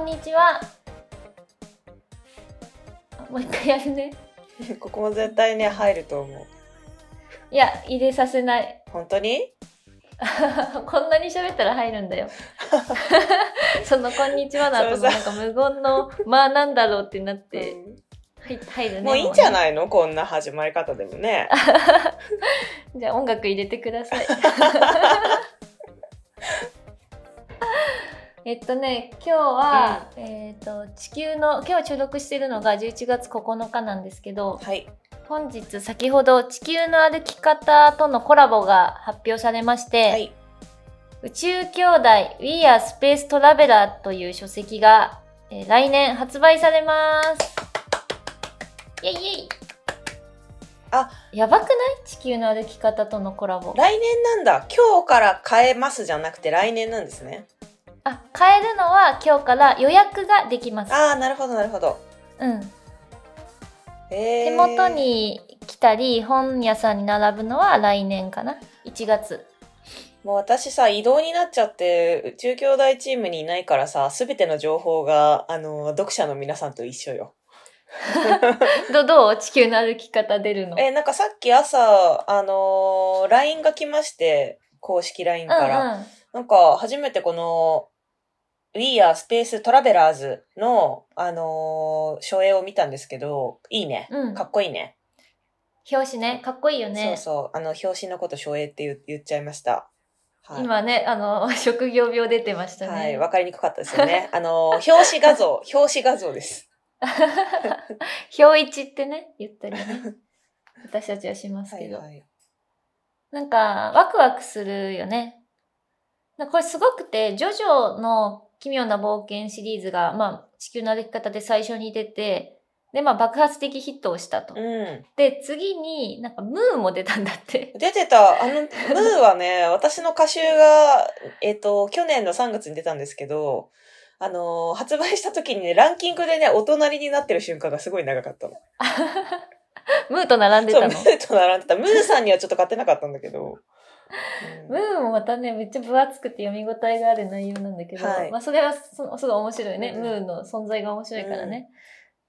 こんにちは。もう一回やるね。ここも絶対ね、入ると思う。いや、入れさせない。本当に？こんなに喋ったら入るんだよ。そのこんにちはの後のなんか無言の、まあなんだろうってなって、うんはい入るね。もういいんじゃいないの？こんな始まり方でもね。じゃあ音楽入れてください。えっとね、今日は、えっと、地球の、今日収録してるのが11月9日なんですけど、はい。本日先ほど地球の歩き方とのコラボが発表されまして、はい。宇宙兄弟 We are Space Traveler という書籍が、えー来年発売されます。イェイイェイあ、やばくない？地球の歩き方とのコラボ。来年なんだ。今日から変えますじゃなくて来年なんですね。あ、買えるのは今日から予約ができます。ああ、なるほど、なるほど。うん。えー、手元。に来たり、本屋さんに並ぶのは来年かな ?1 月。もう私さ、移動になっちゃって、宇宙兄弟チームにいないからさ、すべての情報が、あの、読者の皆さんと一緒よ。ど、どう？地球の歩き方出るの？えーなんかさっき朝、あのー LINE が来まして、公式 LINE から。うんうん。なんか、初めてこの、We are Space Travelers の、あのー、書影を見たんですけど、いいね。うんかっこいいね。表紙ね、かっこいいよね。そうそう。あの、表紙のこと書影って言言っちゃいました。はい。今ね、あの、職業病出てましたね。はい。わかりにくかったですよね。あのー、表紙画像、表紙画像です。表一ってね、言ったりね。私たちはしますけど。はいはい。なんか、ワクワクするよね。なんかこれすごくて、ジョジョの奇妙な冒険シリーズが、まあ、地球の歩き方で最初に出て、で、まあ、爆発的ヒットをしたと。うん。で、次になんか、ムーンも出たんだって。出てた、あの、ムーはね、私の歌集が、えっ、と、去年の3月に出たんですけど、あのー発売した時にね、ランキングでね、お隣になってる瞬間がすごい長かったの。ムーと並んでそう、たの。ムーと並んでた。ムーさんにはちょっと買ってなかったんだけど。ムーンもまたね、めっちゃ分厚くて読み応えがある内容なんだけど、はいまあそれはそすごい面白いね、うんムーンの存在が面白いからね。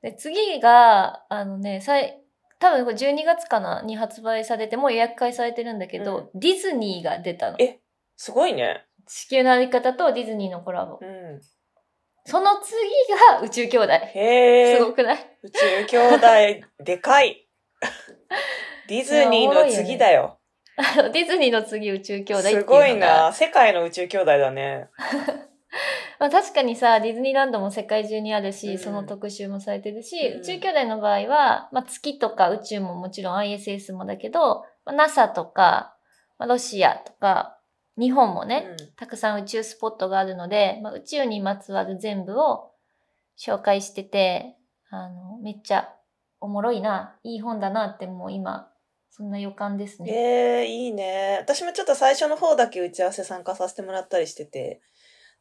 で、次が、あのね、さい多分これ12月かなに発売されて、もう予約開されてるんだけど、ディズニーが出たの。えすごいね。地球の歩き方とディズニーのコラボ。うん。その次が宇宙兄弟。へー。すごくない？宇宙兄弟、でかい。ディズニーの次だよ。ディズニーの次宇宙兄弟っていうのがすごいな。世界の宇宙兄弟だね。まあ、確かにさ、ディズニーランドも世界中にあるし、うんその特集もされてるし、うん宇宙兄弟の場合は、まあ、月とか宇宙ももちろん ISS もだけど、まあ、NASA とか、まあ、ロシアとか、日本もね、うんたくさん宇宙スポットがあるので、まあ、宇宙にまつわる全部を紹介してて、あの、めっちゃおもろいな、いい本だなってもう今、そんな予感ですね。えー、いいね。私もちょっと最初の方だけ打ち合わせ参加させてもらったりしてて、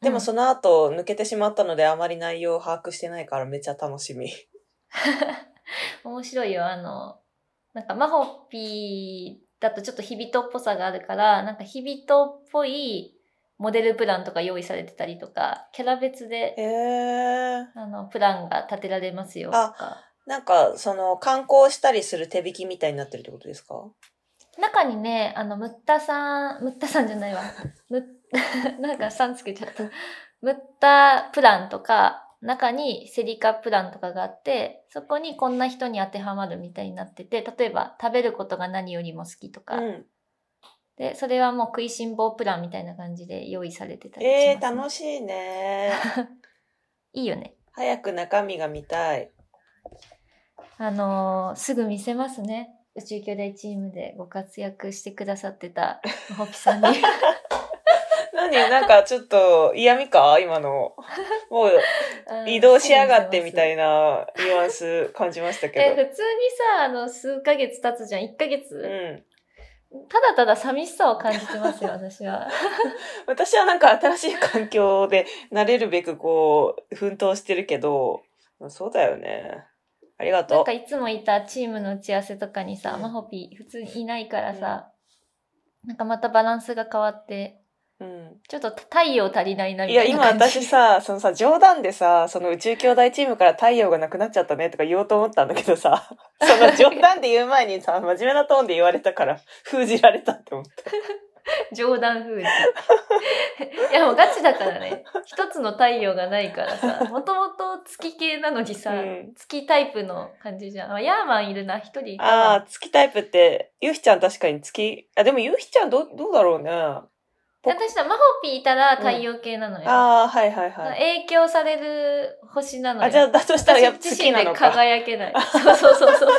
でもその後抜けてしまったのであまり内容を把握してないからめっちゃ楽しみ。面白いよ。あの、なんかマホピーだとちょっと日々とっぽさがあるから、なんか日々とっぽいモデルプランとか用意されてたりとか、キャラ別で、へー。あの、プランが立てられますよと。なんか、その、観光したりする手引きみたいになってるってことですか？中にね、あの、ムッタさん、ムッタさんじゃないわ。ムッ、なんかさんつけちゃった。ムッタプランとか、中にセリカプランとかがあって、そこにこんな人に当てはまるみたいになってて、例えば食べることが何よりも好きとか、うん。で、それはもう食いしん坊プランみたいな感じで用意されてたりしえー、ます、楽しいね。いいよね。早く中身が見たい。あのーすぐ見せますね。宇宙兄弟チームでご活躍してくださってた、ホピさんに。何？なんかちょっと嫌味か？今の。もう 移動しやがってみたいいなニュアンス感じました え、け普通にさ、あの、数ヶ月経つじゃん。1ヶど。月、うん。ただただ寂しさを感じてますよ、私は。私はなんか新しい環境で慣れるべくこう、奮闘してるけど、そうだよね。ありがとうなんか。いつもいたチームの打ち合わせとかにさ、うんマホピー普通にいないからさ、なんかまたバランスが変わって、うん。ちょっと太陽足りないなみいや、今たいな感じ。私さ、そのさ、冗談でさ、その宇宙兄弟チームから太陽がなくなっちゃったねとか言おうと思ったんだけどさ、その冗談で言う前にさ、真面目なトーンで言われたから、封じられたって思った。冗談風に。いやもうガチだからね。一つの太陽がないからさ、もともと月系なのにさ、うん月タイプの感じじゃん。あヤーマンいるな、一人いたあわ。あ、月タイプって、ゆひちゃん確かに月、あ、でもゆひちゃんどう、どうだろうね。あ私さ、マホピーいたら太陽系なのよ。あー、はいはいはい。影響される星なのよ。あ、じゃあ、だとしたらやっぱ私自身で月なのか。輝けない。そうそうそうそう。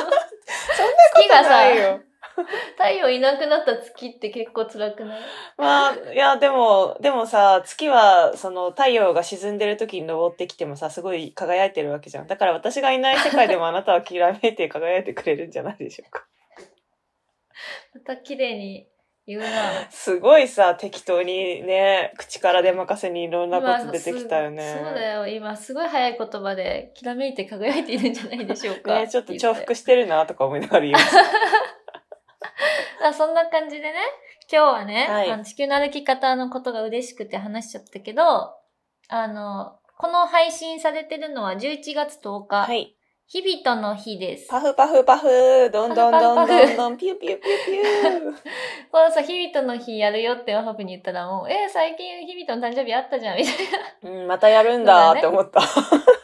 月がさないよ。太陽いなくなった月って結構辛くない？まあ、いや、でも、でもさ、月は、その、太陽が沈んでる時に登ってきてもさ、すごい輝いてるわけじゃん。だから私がいない世界でもあなたはきらめいて輝いてくれるんじゃないでしょうか。また綺麗に言うな。すごいさ、適当にね、口から出任せにいろんなこと出てきたよね。そうだよ。今すごい早い言葉できらめいて輝いているんじゃないでしょうか。ね、ちょっと重複ししてるなとか思いながら言います。あ そんな感じでね、今日はね、はいあの地球の歩き方のことが嬉しくて話しちゃったけど、あの、この配信されてるのは11月10日、はい。日々人の日です。パフパフパフ、どんどんどんどんどん、ピューピューピューピュこのさ、日々人の日やるよってワハブに言ったらもう、えー最近日々人の誕生日あったじゃん、みたいー。うん、またやるんだって思った。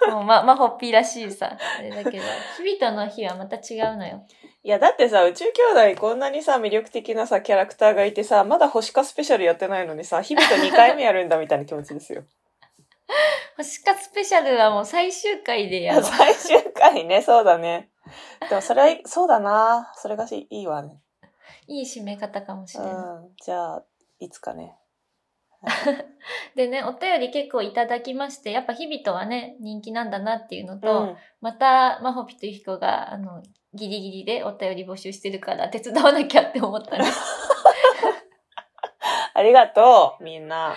な。もうま、まほっぴーらしいさ。あれだけど、日々との日はまた違うのよ。いや、だってさ、宇宙兄弟こんなにさ、魅力的なさ、キャラクターがいてさ、まだ星化スペシャルやってないのにさ、日々と2回目やるんだみたいな気持ちですよ。星化スペシャルはもう最終回でやろう。最終回ね、そうだね。でもそれは、そうだな。それがしいいわね。いい締め方かもしうれない。ん。じゃあ、いつかね。でね、お便り結構いただきまして、やっぱ日々とはね、人気なんだなっていうのと、うん。また、まほぴとゆひこが、あの、ギリギリでお便り募集してるから手伝わなきゃって思ったね。ありがとう、みんな。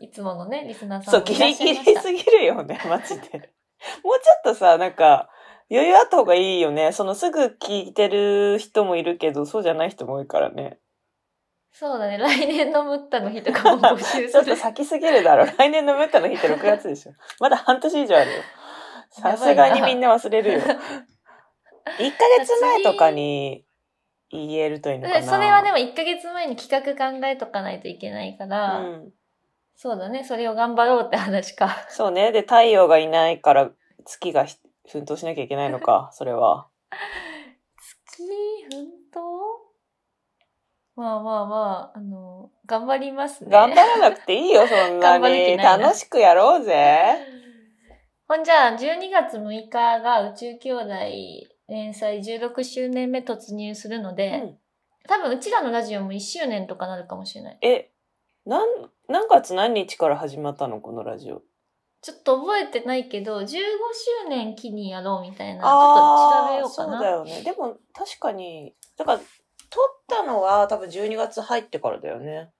いつものね、リスナーさんそう、ギリ。ギリすぎるよね、マジで。もうちょっとさ、なんか、余裕あった方がいいよね。そのすぐ聞いてる人もいるけど、そうじゃない人も多いからね。そうだね、来年のムッタの日とかも募集 ちょっする。と先すぎるだろ。来年のムッタの日って6月でしょ。まだ半年以上あるよ。さすがにみんな忘れるよ。1ヶ月前とかに言えるといいのかでな。それはでも1ヶ月前に企画考えとかないといけないから、うん。そうだね、それを頑張ろうって話か。そうね。で、太陽がいないから月がひ奮闘しなきゃいけないのか、それは。月、奮闘？まあまあまあ、あの、頑張りますね。頑張らなくていいよ、そんなに。な楽しくやろうぜ。ほんじゃあ、12月6日が宇宙兄弟連載16周年目突入するのうで、ん多分うちらのラジオも1周年とかなるかもしれない。え、なん、何月何日から始まったの？このラジオ。ちょっと覚えてないけど、15周年期にやろうみたいな、ちょっと調べようかそうだな。よね。でも確かに、だから、撮ったのは多分12月入ってからだよね。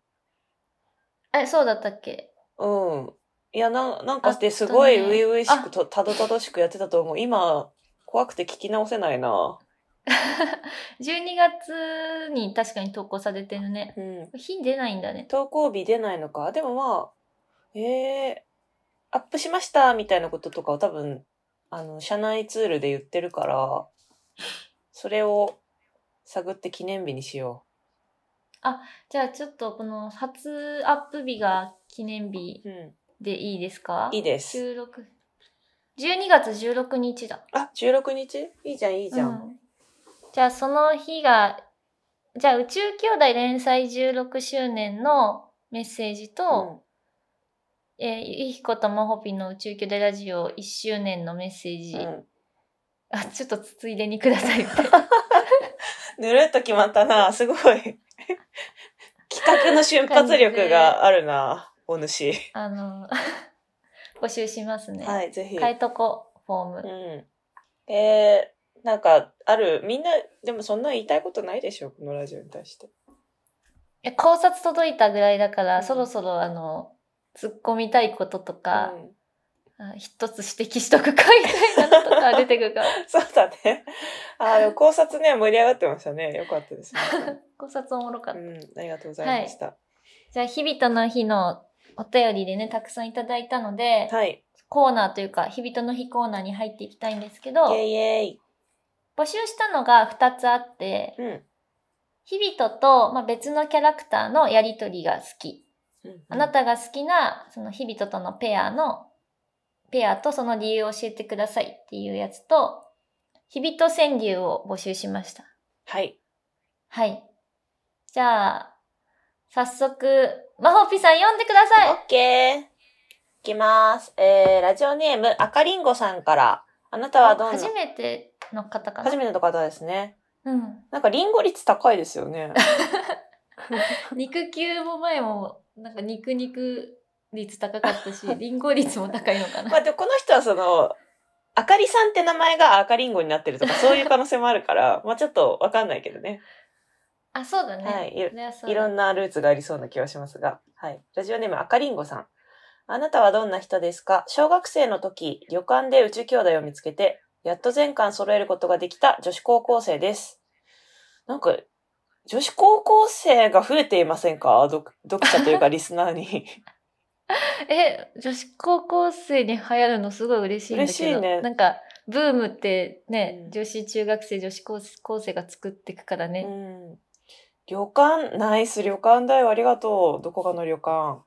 え、そうだったっけ？うん。いや、ななんかあで、すごい初々しくと、たどたどしくやってたと思う。今、怖くて聞き直せないな。12月に確かに投稿されてるね。うん。日出ないんだね。投稿日出ないのか。でもまあ、ええアップしましたみたいなこととかを多分、あの、社内ツールで言ってるから、それを探って記念日にしよじゃあちょっとこの初アップ日が記念日う。うん。でいいですか？いいです。16。12月16日だ。あ、16日？いいじゃん、いいじゃん。うんじゃあその日が、じゃあ宇宙兄弟連載16周年のメッセージと、えーゆひこともほぴの宇宙兄弟ラジオ1周年のメッセージ、うんうんあ、ちょっとついでにくださいって。ぬるっと決まったな。すごい。企画の瞬発力があるな、お主。あの、募集しますね。はい、ぜひ。変えとこ、フォーム。うん。えー、なんか、ある、みんな、でもそんな言いたいことないでしょ、このラジオに対して。え考察届いたぐらいだから、うんそろそろあの、突っ込みたいこととか、うんあ一つ指摘しとくかみたいなのとか出てくるから。そうだね。あーでも考察ね、盛り上がってましたね。よかったですね。考察おもろかった。うん、ありがとうございました。じゃあ、日々との日のお便りでね、たくさんいただいたので、はい。コーナーというか、日々との日コーナーに入っていきたいんですけど、イェイイェイ。募集したのが2つあって、うん。日々とと、まあ、別のキャラクターのやりとりが好き。あなたが好きな、その日々ととのペアの、ペアとその理由を教えてくださいっていうやつと、日々と川柳を募集しました。はい。はい。じゃあ、早速、まほぴさん読んでくださいオッケー。いきます。えー、ラジオネーム、赤りんごさんから。あなたはどんな？初めての方かな？初めての方ですね。うん。なんかリンゴ率高いですよね。肉球も前も、なんか肉肉率高かったし、リンゴ率も高いのかな？まあでもこの人はその、あかりさんって名前が赤りんごになってるとかそういう可能性もあるから、まあちょっとわかんないけどね。あ、そうだね。はいいろんなルーツがありそうな気はしますが。はい。ラジオネーム赤りんごさん。あなたはどんな人ですか？小学生の時、旅館で宇宙兄弟を見つけて、やっと全巻揃えることができた女子高校生です。なんか、女子高校生が増えていませんか？読読者というか リスナーに。え、女子高校生に流行るのすごい嬉しいんだけど。嬉しいねなんか、ブームってね、うん女子中学生、女子高高生が作っていくからうね。ん。旅館、ナイス旅館だよ。ありがとう。どこかの旅館。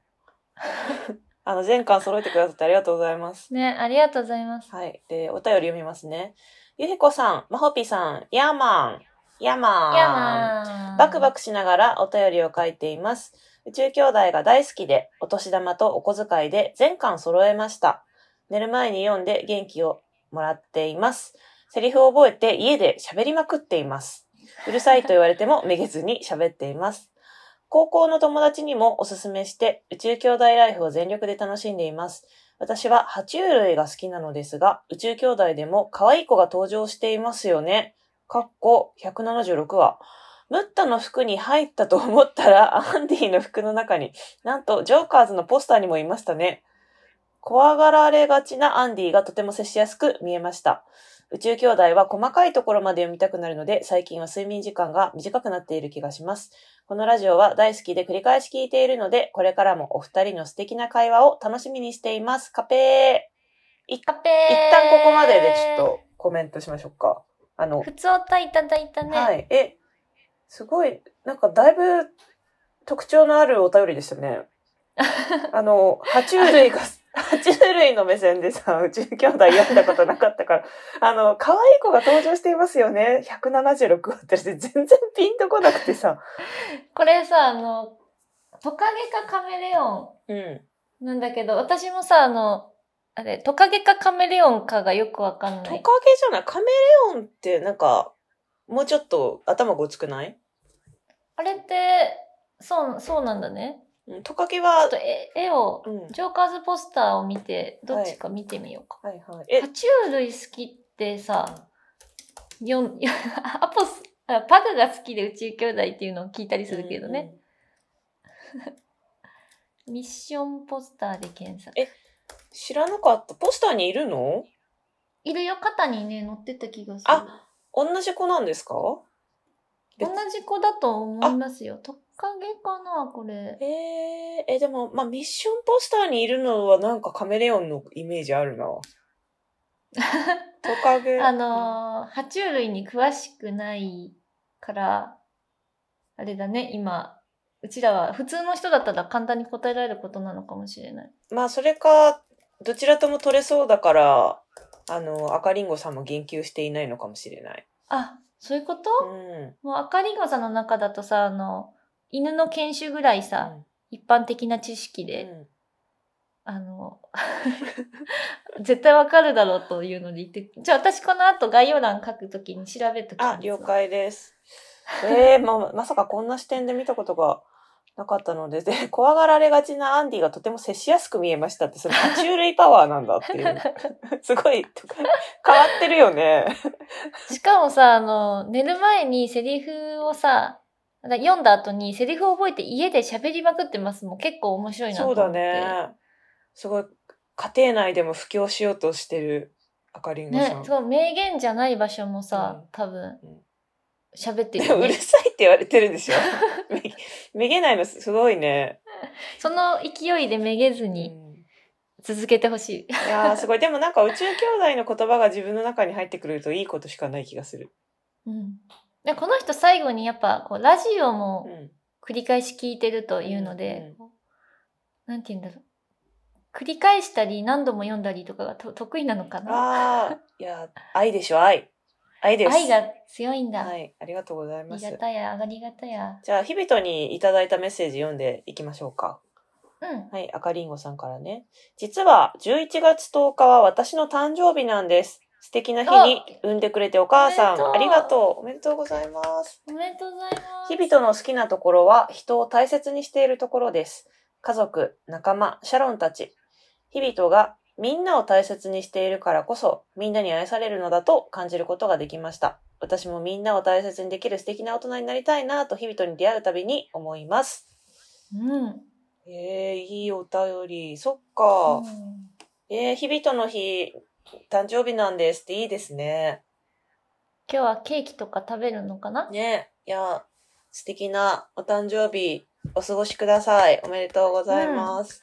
あの、全巻揃えてくださってありがとうございます。ね、ありがとうございます。はい。で、お便り読みますね。ゆひこさん、まほぴさん、ヤーマン、ヤーマン。いやまあ。バクバクしながらお便りを書いています。宇宙兄弟が大好きで、お年玉とお小遣いで全巻揃えました。寝る前に読んで元気をもらっています。セリフを覚えて家で喋りまくっています。うるさいと言われてもめげずに喋っています。高校の友達にもおすすめして、宇宙兄弟ライフを全力で楽しんでいます。私は爬虫類が好きなのですが、宇宙兄弟でも可愛い子が登場していますよね。かっこ176話。ムッタの服に入ったと思ったら、アンディの服の中に、なんと、ジョーカーズのポスターにもいましたね。怖がられがちなアンディがとても接しやすく見えました。宇宙兄弟は細かいところまで読みたくなるので、最近は睡眠時間が短くなっている気がします。このラジオは大好きで繰り返し聞いているので、これからもお二人の素敵な会話を楽しみにしています。カペー。いカペ一ー旦ここまででちょっとコメントしましょうか。あの、普通おたいただいたね。はい。え、すごい、なんかだいぶ特徴のあるお便りでしたね。あの、爬虫類が、爬虫類の目線でさ、宇宙兄弟読んだことなかったから、あの、可愛い子が登場していますよね。176話って全然ピンとこなくてさ。これさ、あの、トカゲかカメレオうん。ンなんだけど、私もさ、あの、あれ、トカゲかカメレオンかがよくわかんない。トカゲじゃない？カメレオンってなんか、もうちょっと頭ごつくない？あれって、そう、そうなんだね。うんトカゲちょはっと、絵絵を、うん。ジョーカーズポスターを見て、どっちか見てみようか。はいはい。え爬、虫類好きってさ、よん、アポス、あパグが好きで宇宙兄弟っていうのを聞いたりするけどね。ミッションポスターで検索。え知らなかった。ポスターにいるの？いるよ、肩にね、乗ってた気がする。あ同じ子なんですか？同じ子だと思いますよ。トカゲかな、これ。えー、え、でも、まあ、ミッションポスターにいるのはなんかカメレオンのイメージあるな。トカゲ。あのー、爬虫類に詳しくないから、あれだね、今、うちらは普通の人だったら簡単に答えられることなのかもしれない。まあ、それか、どちらとも取れそうだから、あの、赤リンゴさんも言及していないのかもしれない。あ、そういうこと、うん。もう赤リンゴさんの中だとさ、あの、犬の犬種ぐらいさ、一般的な知識で、うんあの、絶対わかるだろうというので言って、じゃあ私この後概要欄書くときに調べときますあ、了。解です。えー、まあ、まさかこんな視点で見たことがなかったので、で、怖がられがちなアンディがとても接しやすく見えましたって、それ爬虫類パワーなんだっていう。すごい、変わってるよね。しかもさ、あの、寝る前にセリフをさ、だ読んだ後にセリフを覚えて家で喋りまくってますもん結構面白いなとそう思って。だね。すごい、家庭内でも布教しようとしてる赤リンゴさん。、ねそう、名言じゃない場所もさ、うん多分うん、喋ってるでもうる。さいって言われてるんでしょめめげないのすごいね。その勢いでめげずにうん続けてほしい。いやーすごい。でもなんか宇宙兄弟の言葉が自分の中に入ってくるといいことしかない気がする。うん。で、この人最後にやっぱ、こう、ラジオうもん。繰り返し聞いてるというので、うんなんて言うんだろう。繰り返したり何度も読んだりとかがと得意なのかな？ああ、いや、愛でしょ、愛。愛です。愛が強いんだ。はい、ありがとうございあります。がたや、ありがたや。じゃあ、日々とにいただいたメッセージ読んでいきましょうか。うん。はい、赤りんごさんからね。実は、11月10日は私の誕生日なんです。素敵な日に産んでくれてお母さん、おありがとう。おめでとうございます。おめでとうございます。日々との好きなところは人を大切にしているところです。家族、仲間、シャロンたち。日々とがみんなを大切にしているからこそみんなに愛されるのだと感じることができました。私もみんなを大切にできる素敵な大人になりたいなと日々とに出会うたびに思います。うん。えー、いいお便り。そっか。うんえー、日々との日、誕生日なんですっていいですね。今日はケーキとか食べるのかな？ねいや、素敵なお誕生日、お過ごしください。おめでとうございます。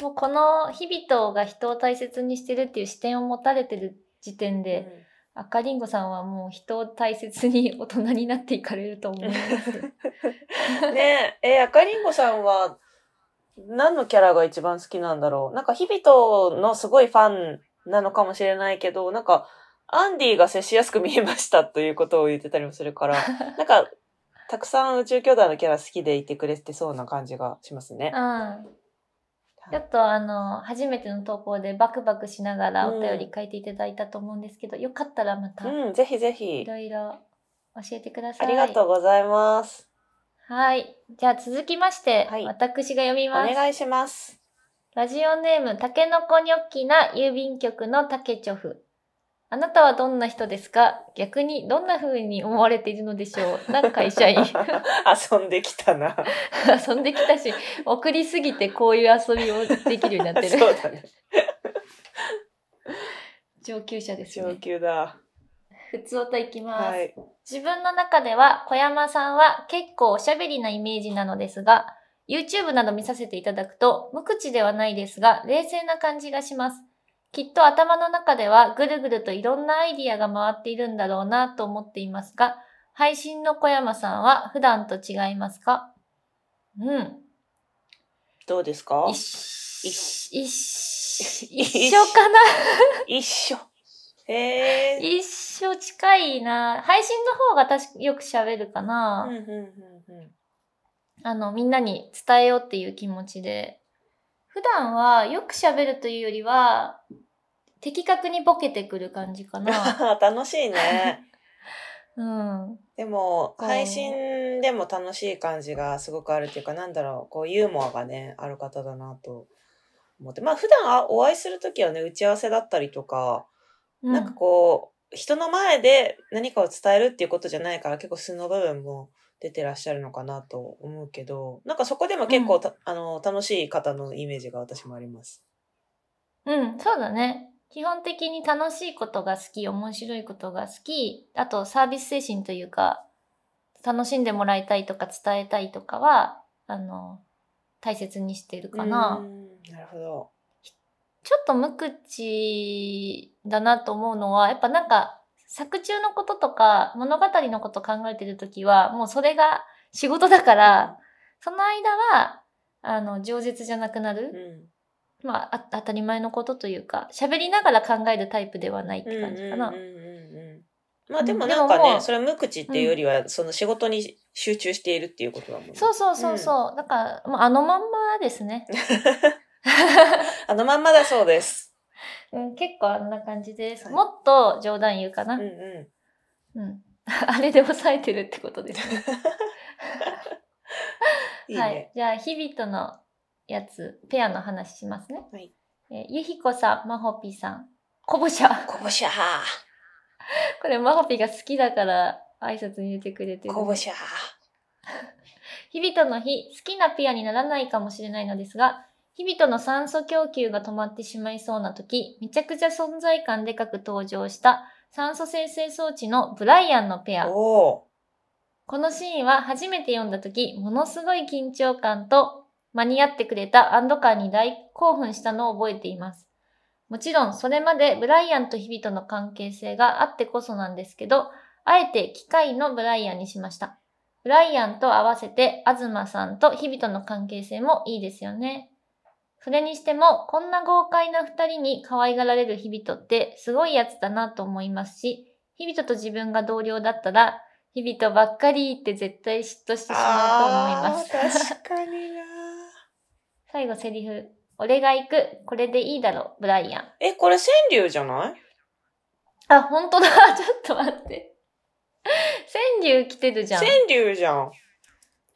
もうこの日々とが人を大切にしてるっていう視点を持たれてる時点で、赤りんごさんはもう人を大切に大人になっていかれると思います。う んねえ、えー赤りんごさんは、何のキャラが一番好きなんだろう？なんか、日々とのすごいファンなのかもしれないけど、なんか、アンディが接しやすく見えましたということを言ってたりもするから、なんか、たくさん宇宙兄弟のキャラ好きでいてくれてそうな感じがしますね。うん。ちょっとあの、初めての投稿でバクバクしながらお便り書いていただいたと思うんですけど、よかったらまたうん、ぜひぜいひ。ろいろ教えてください。ありがとうございます。はい。じゃあ続きまして、はい私が読みおます。願いします。ラジオネーム、たけのこニョッキな郵便局のたけちょふ。あなたはどんな人ですか？逆にどんな風に思われているのでしょう？な会社員。遊んできたな。遊んできたし、送りすぎてこういう遊びをできるようになってる。そうだね。上級者です上ね。級だ。普通歌いきます。はい。自分の中では小山さんは結構おしゃべりなイメージなのですが、YouTube など見させていただくと無口ではないですが、冷静な感じがします。きっと頭の中ではぐるぐるといろんなアイディアが回っているんだろうなと思っていますが、配信の小山さんは普段と違いますか？うん。どうですか？一一一一緒かな？一緒。へえ。一緒近いな。配信の方が確かよく喋るかな。うんうんうんうんあの、みんなに伝えようっていう気持ちで、普段はよく喋るというよりは、的確にボケてくる感じかな。楽しいね。うん。でも、配信でも楽しい感じがすごくあるっていうか、なんだろう、こう、ユーモアがね、ある方だなと思って。まあ、普段あお会いするときはね、打ち合わせだったりとか、うんなんかこう、人の前で何かを伝えるっていうことじゃないから、結構素の部分も出てらっしゃるのかなと思うけど、なんかそこでも結構た、あの、楽しい方のイメージが私もあります。うん、そうだね。基本的に楽しいことが好き、面白いことが好き、あとサービス精神というか、楽しんでもらいたいとか伝えたいとかは、あの、大切にしてるかな。うんなるほど。ちょっと無口だなと思うのは、やっぱなんか、作中のこととか物語のこと考えてるときは、もうそれが仕事だから、その間は、あの、饒舌じゃなくなうる。ん。まあ、あ当たり前のことというか、喋りながら考えるタイプではないって感じかな。うんうんうんうんまあでもなんかね、それは無口っていうよりは、その仕事に集中しているっていうことだもんね。そうそうそうそう。だから、もうあのまんまですね。あのまんまだそうです。うん、結構あんな感じです。はいもっと冗談言うかな。うんううん。あれで抑えてるってことですね。ん。いいね。はい。じゃあ、日々とのやつ、ペアの話しますね。はいえーゆひこさん、まほぴさん、こぼしゃ。こぼしゃ これ、まほぴが好きだから挨拶に入れてくれてー。る。こぼしゃー。日々との日、好きなペアにならないかもしれないのですが、日々との酸素供給が止まってしまいそうな時、めちゃくちゃ存在感でかく登場した酸素生成装置のブライアンのペア。おこのシーンは初めて読んだ時、ものすごい緊張感と、間に合ってくれたアンドカーに大興奮したのを覚えています。もちろん、それまでブライアンと日々との関係性があってこそなんですけど、あえて機械のブライアンにしました。ブライアンと合わせて、東さんと日々との関係性もいいですよね。それにしても、こんな豪快な二人に可愛がられる日々とってすごいやつだなと思いますし、日々とと自分が同僚だったら、日々とばっかりって絶対嫉妬してしまうと思います。確かにな 最後セリフ。俺が行く。これでいいだろ、ブライアン。え、これ川柳じゃない？あ、本当だ。ちょっと待って。川柳来てるじゃん。川柳じゃん。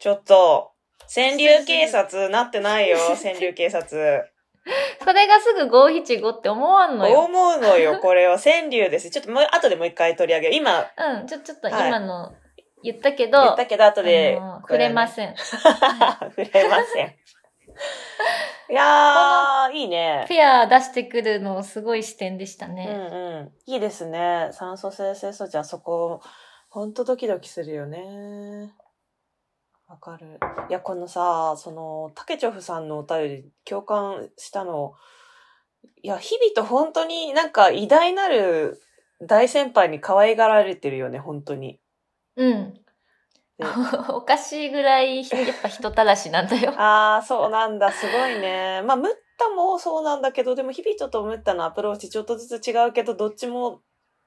ちょっと、川柳警察なってないよ、川柳警察。それがすぐ五七五って思わんのよ。思うのよ、これは川柳です。ちょっともう、後でもう一回取り上げる。今、うん、ちょ、ちょっとはい今の言ったけど、言ったけど、後で、触れまん。せん。触れません。いやー、いいね。フェア出してくるのすごい視点でしたうんね。うん。いいですね。酸素生。成素地はそこ、ほんとドキドキするよね。わかる。いや、このさ、その、タケチョフさんのお便り共感したの、いや、日々と本当になんか偉大なる大先輩に可愛がられてるよね、本当に。うん。で おかしいぐらい、やっぱ人たらしなんだよ。ああ、そうなんだ。すごいね。まあ、ムッタもそうなんだけど、でも、ヒビトとムッタのアプローチちょっとずつ違うけど、どっちも、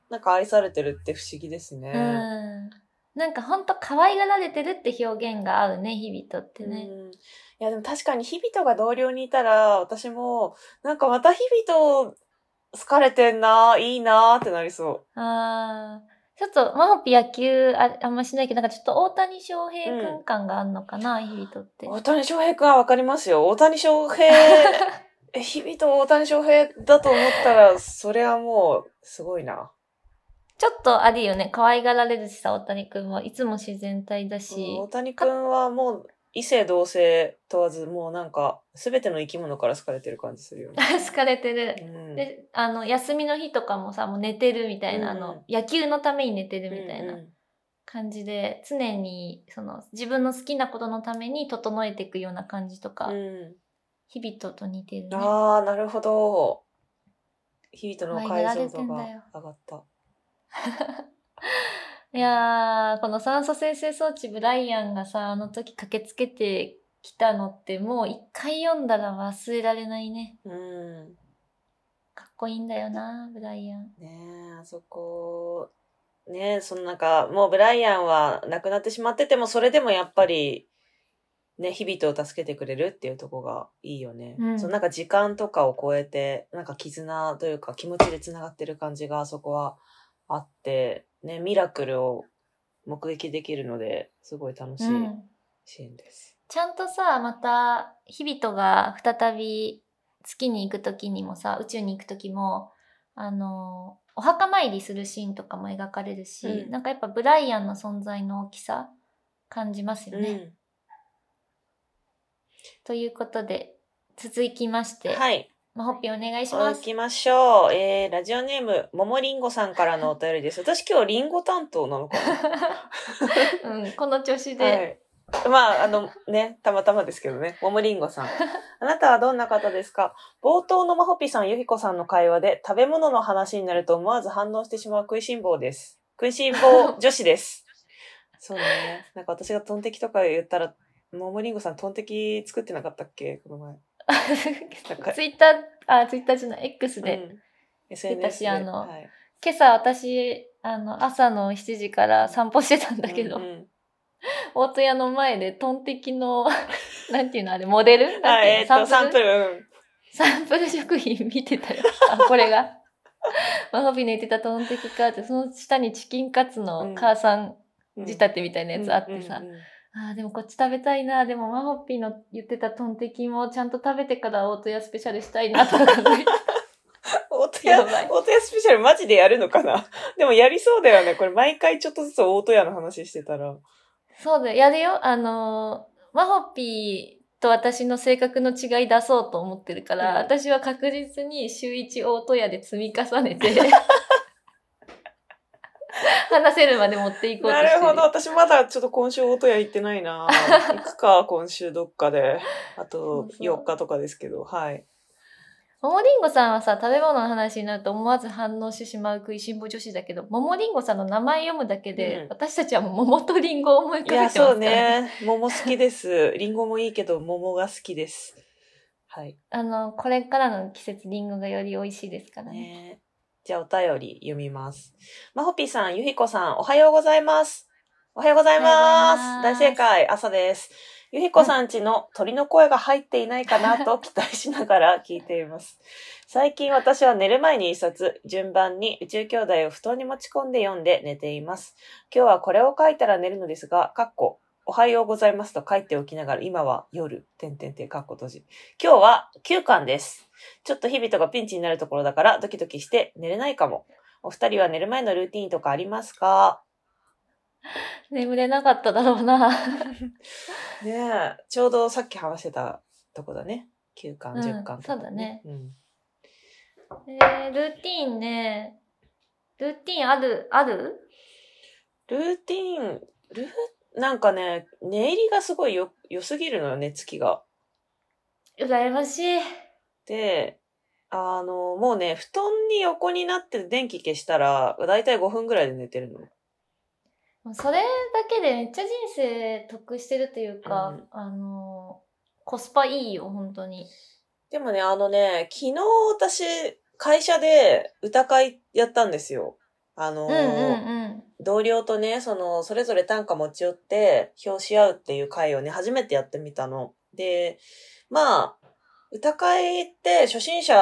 なんか愛されてるって不思議ですね。うん。なんかほんと可愛がられてるって表現が合うね、日々とってね。うんいや、でも確かに日々とが同僚にいたら、私も、なんかまた日々と好かれてんな、いいなってなりそあーちょっと、マホピ野球ああんましないけど、なんかちょっと大谷翔平くん感があんのかな、日々とってう。。大谷翔平くんはわかりますよ。大谷翔平、え 日々と大谷翔平だと思ったら、それはもう、すごいな。ちょっとあるよね。可愛がられるしさ、大谷くんはいつも自然体だし。大谷くんはもう、異性同性問わず、もうなんか、すべての生き物から好かれてる感じするよね。好かれてる。うんで、あの、休みの日とかもさ、もう寝てるみたいな、うんあの、野球のために寝てるみたいなうんうん感じで、常に、その、自分の好きなことのために整えていくような感じとか、うん日々とと似てるね。ああ、なるほど。日々との解像度が上がった。いやー、この酸素生成装置ブライアンがさ、あの時駆けつけてきたのって、もう一回読んだら忘れられないね。うん。かっこいいんだよな、ブライアン。ねえ、あそこ、ねえ、そのなんか、もうブライアンは亡くなってしまってても、それでもやっぱり、ね、日々とを助けてくれるっていうとこがいいよね。うんそのなんか時間とかを超えて、なんか絆というか気持ちで繋がってる感じがあそこはあって、ね、ミラクルを目撃できるので、すごい楽しいうん。シーンです。ちゃんとさ、また、日々とが再び月に行く時にもさ、宇宙に行く時も、あの、お墓参りするシーンとかも描かれるし、うんなんかやっぱブライアンの存在の大きさ感じますよね。うん。ということで、続きまして、はい。まほっぴお願いします。行きましょう。えー、ラジオネーム、ももりんごさんからのお便りです。私今日りんご担当なのか うん、この調子なで、はい。まあ、あのね、たまたまですけどね。ももりんごさん。あなたはどんな方ですか？冒頭のまほぴさん、ゆひこさんの会話で食べ物の話になると思わず反応してしまう食いしん坊です。食いしん坊女子です。そうね。なんか私がトンテキとか言ったら、ももりんごさんトンテキ作ってなかったっけ？この前。ツイッター、あ、ツイッターじゃない、X で、うん、SNS で。私あのはい。今朝私、あの、朝の7時から散歩してたんだけど、うんうん。大戸屋の前でトンテキの、なんていうのあれ、モデル？えーサンプル？うん。サンプル食品見てたよ。あ、これが。マホビの言ってたトンテキかって、その下にチキンカツの母さん仕立てみたいなやつあってさ、うんうんうんあーでもこっち食べたいな、でもマホッピーの言ってたトンテキもちゃんと食べてから大戸屋スペシャルしたいなとか。考えて大戸屋、やばい。大戸屋スペシャルマジでやるのかな？でもやりそうだよね。これ毎回ちょっとずつ大戸屋の話してたら。そうだよ、やるよ。あのー、マホッピーと私の性格の違い出そうと思ってるから、うん。私は確実に週一大戸屋で積み重ねて、話せるまで持っていこうとしてる。なるほど。私まだちょっと今週音屋行ってないな 行くか、今週どっかで。あとそうそう4日とかですけど、はい。ももりんごさんはさ、食べ物の話になると思わず反応してしまう食いしん坊女子だけど、ももりんごさんの名前読むだけで、うん私たちはもう桃とりんごを思い浮かべいや、てますからそう。ね。桃好きです。リンゴもいいけど、桃が好きです。はい。あの、これからの季節、りんごがより美味しいですからね。ねじゃあお便り読みます。まほぴーさん、ゆひこさん、おはようございます。おはようございます。おはようございます大正解、朝です。ゆひこさんちの鳥の声が入っていないかなと 期待しながら聞いています。最近私は寝る前に一冊、順番に宇宙兄弟を布団に持ち込んで読んで寝ています。今日はこれを書いたら寝るのですが、かっこ、おはようございますと書いておきながら、今は夜、てんてんてん、かっこ閉じ。今日は9巻です。ちょっと日々とかピンチになるところだからドキドキして寝れないかも。お二人は寝る前のルーティーンとかありますか？眠れなかっただろうな。ねえ、ちょうどさっき話してたとこだね。9巻、うん10巻とか、そうだね。うん。えー、ルーティーンね。ルーティーンある、ある？ルーティーン、ルー、なんかね、寝入りがすごいよ、良すぎるのよ、寝つきが。羨ましい。で、あの、もうね、布団に横になって電気消したら、だいたい5分ぐらいで寝てるの。それだけでめっちゃ人生得してるというか、うんあの、コスパいいよ、本当に。でもね、あのね、昨日私、会社で歌会やったんですよ。あのうんうんうん。同僚とね、その、それぞれ短歌持ち寄って、表し合うっていう会をね、初めてやってみたの。で、まあ、歌会って初心者、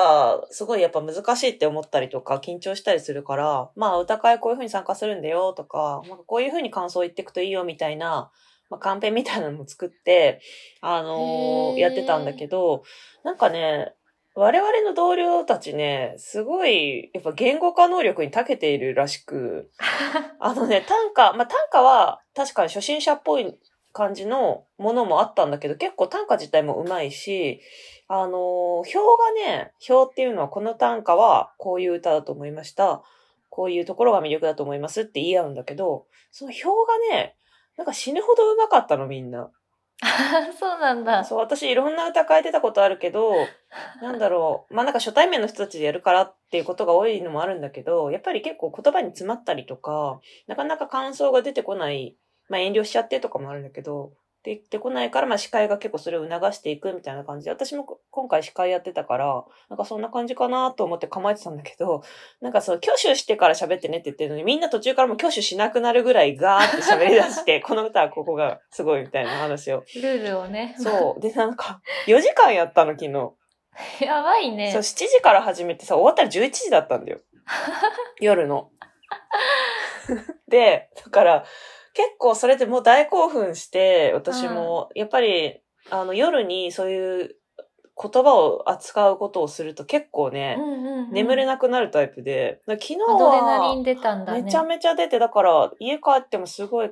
すごいやっぱ難しいって思ったりとか、緊張したりするから、まあ、歌会こういう風に参加するんだよとか、なんかこういう風に感想言っていくといいよみたいな、まあ、カンペみたいなのも作って、あのー。やってたんだけど、なんかね、我々の同僚たちね、すごい、やっぱ言語化能力に長けているらしく、あのね、短歌、まあ、短歌は確かに初心者っぽい感じのものもあったんだけど、結構短歌自体もうまいし、あのー表がね、表っていうのはこの短歌はこういう歌だと思いました。こういうところが魅力だと思いますって言い合うんだけど、その表がね、なんか死ぬほど上手かったのみんな。そうなんだ。そう、私いろんな歌変えてたことあるけど、なんだろう、まあなんか初対面の人たちでやるからっていうことが多いのもあるんだけど、やっぱり結構言葉に詰まったりとか、なかなか感想が出てこない、まあ遠慮しちゃってとかもあるんだけど、出てこないから、まあ司会が結構それを促していくみたいな感じで、私も今回司会やってたから、なんかそんな感じかなと思って構えてたんだけど、なんかそう、挙手してから喋ってねって言ってるのに、みんな途中からもう挙手しなくなるぐらいガーって喋り出して、この歌はここがすごいみたいな話をルールをね。そう。で、なんか、4時間やったの、昨日。やばいねそう、。7時から始めてさ、終わったら11時だったんだよ。夜の。で、だから、結構それでもう大興奮して、私も、やっぱり、あの、夜にそういう言葉を扱うことをすると結構ね、うんうんうん眠れなくなるタイプで、昨日アドレナリンは、出たんだね。めちゃめちゃ出て、だから、家帰ってもすごい、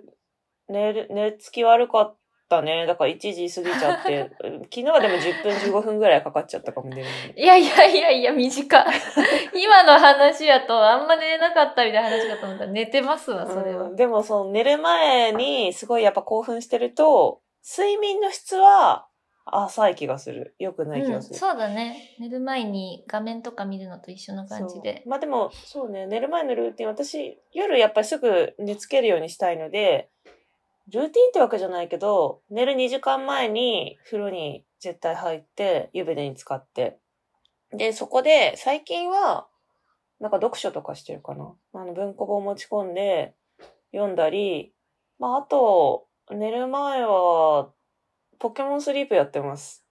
寝る、寝つき悪かったね。だから1時過ぎちゃって、昨日はでも10分15分ぐらいかかっちゃったかもね。いやいやいやいや、短い。今の話やと、あんま寝れなかったみたいな話かと思ったら、寝てますわ、それはうん。でもその寝る前にすごいやっぱ興奮してると、睡眠の質は浅い気がする。良くない気うん、がする。そうだね。寝る前に画面とか見るのと一緒な感じで。まあでも、そうね、寝る前のルーティン、私、夜やっぱりすぐ寝つけるようにしたいので、ルーティンってわけじゃないけど、寝る2時間前に風呂に絶対入って、湯船に浸かって。で、そこで、最近は、なんか読書とかしてるかな。あの、文庫本持ち込んで、読んだり、まああと、寝る前は、ポケモンスリープやってます。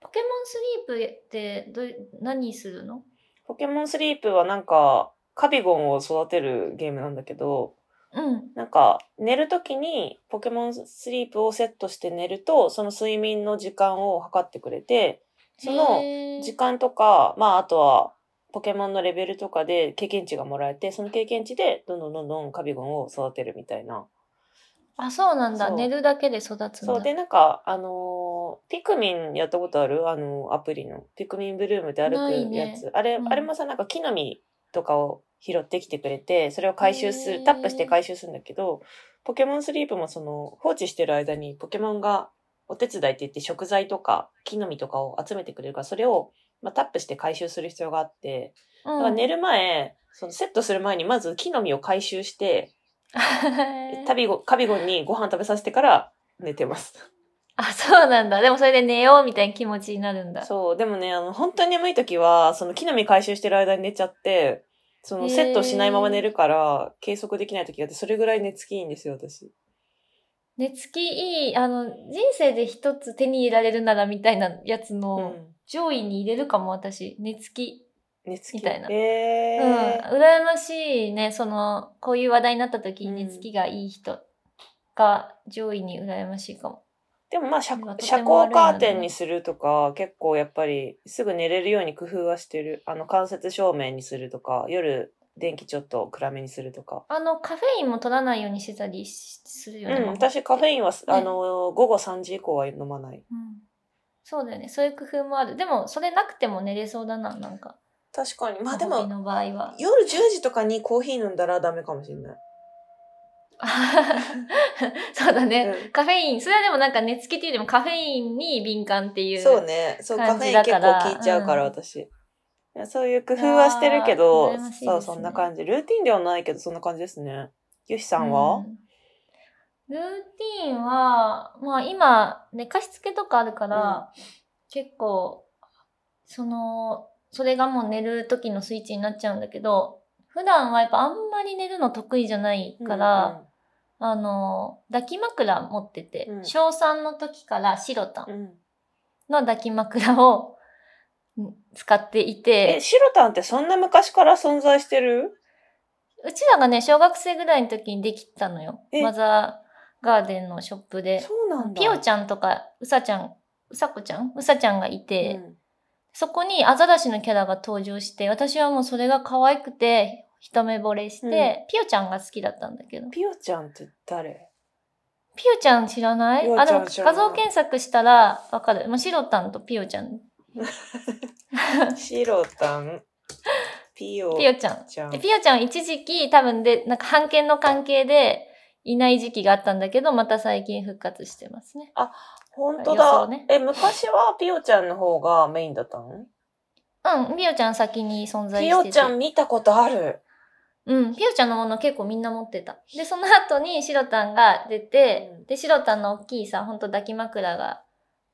ポケモンスリープってどう何するの？ポケモンスリープはなんか、カビゴンを育てるゲームなんだけど、うん。なんか、寝るときにポケモンスリープをセットして寝ると、その睡眠の時間を測ってくれて、その時間とか、まああとは、ポケモンのレベルとかで経験値がもらえて、その経験値でどんどんどんどんカビゴンを育てるみたいな。あ、そうなんだ。寝るだけで育つ。そう。で、なんか、あのーピクミンやったことある？あの、アプリの。ピクミンブルームって歩くやつ。あれ、うんあれもさ、なんか木の実とかを拾ってきてくれて、それを回収する、タップして回収するんだけど、ポケモンスリープもその、放置してる間にポケモンがお手伝いって言って食材とか木の実とかを集めてくれるから、それを、まあ、タップして回収する必要があって、だから寝る前、そのセットする前にまず木の実を回収して、うんタビゴ、カビゴンにご飯食べさせてから寝てます。あ、そうなんだ。でもそれで寝ようみたいな気持ちになるんだ。そう、でもね、あの、本当に眠い時は、その木の実回収してる間に寝ちゃって、そのセットしないまま寝るから、計測できない時があって、それぐらい寝つきいいんですよ、私。寝つきいい、あの、人生で一つ手に入れられるならみたいなやつうのん。上位に入れるかも、私。寝つき。寝つき。みたいなへうん。ー羨ましいね。その、こういう話題になった時に寝つきがいい人が上位に羨ましいかも。でもまあ、遮今とて遮も悪いので光カーテンにするとか、結構やっぱり、すぐ寝れるように工夫はしてる。あの、間接照明にするとか、夜、電気ちょっと暗めにするとか。あの、カフェインも取らないようにしてたりしするよね。うん、私カフェインは、あの、午後3時以降は飲まない。うん。そうだよね。そういう工夫もある。でも、それなくても寝れそうだな、なんか。確かに。まあでも。夜10時とかにコーヒー飲んだらダメかもしれない。そうだね、うんカフェイン、それはでもなんか寝つきっていうよりもカフェインに敏感っていう。そうね。そう、カフェイン結構効いちゃうから、うん私。いやそういう工夫はしてるけど、ねそう、そんな感じ。ルーティンではないけど、そんな感じですね。よしさんは、うんルーティンは、まあ今、寝かしつけとかあるから、結構、その、それがもう寝る時のスイッチになっちゃうんだけど、普段はやっぱあんまり寝るの得意じゃないから、あの、抱き枕持ってて、うん。小3の時から白タンうん。うんの抱き枕をうん使っていて。え、、シロタンってそんな昔から存在してる？うちらがね、小学生ぐらいの時にできたのよ。え。マザーガーデンのショップで。そうなんだ。ピオちゃんとか、うさちゃん、うさこちゃん？うさちゃんがいて、うん。そこにアザラシのキャラが登場して、私はもうそれが可愛くて、一目惚れして、ピオちゃんが好きだったんだけど。ピオちゃんって誰？ピオちゃん知らない？あ、でも画像検索したらわかる。もうシロタンとピオちゃん。シロタン、ピオピオちゃん。ピオちゃん一時期多分で、なんか判権の関係でいない時期があったんだけど、また最近復活してますね。本当予だ想。ねえ、昔はピオちゃんの方がメインだったの？うん、ピオちゃん先に存在ピしてて。オちゃん見たことある。うん、ピオちゃんのもの結構みんな持ってた。で、その後にシロタンが出て、うんで、シロタンの大きいさ、ほんと抱き枕が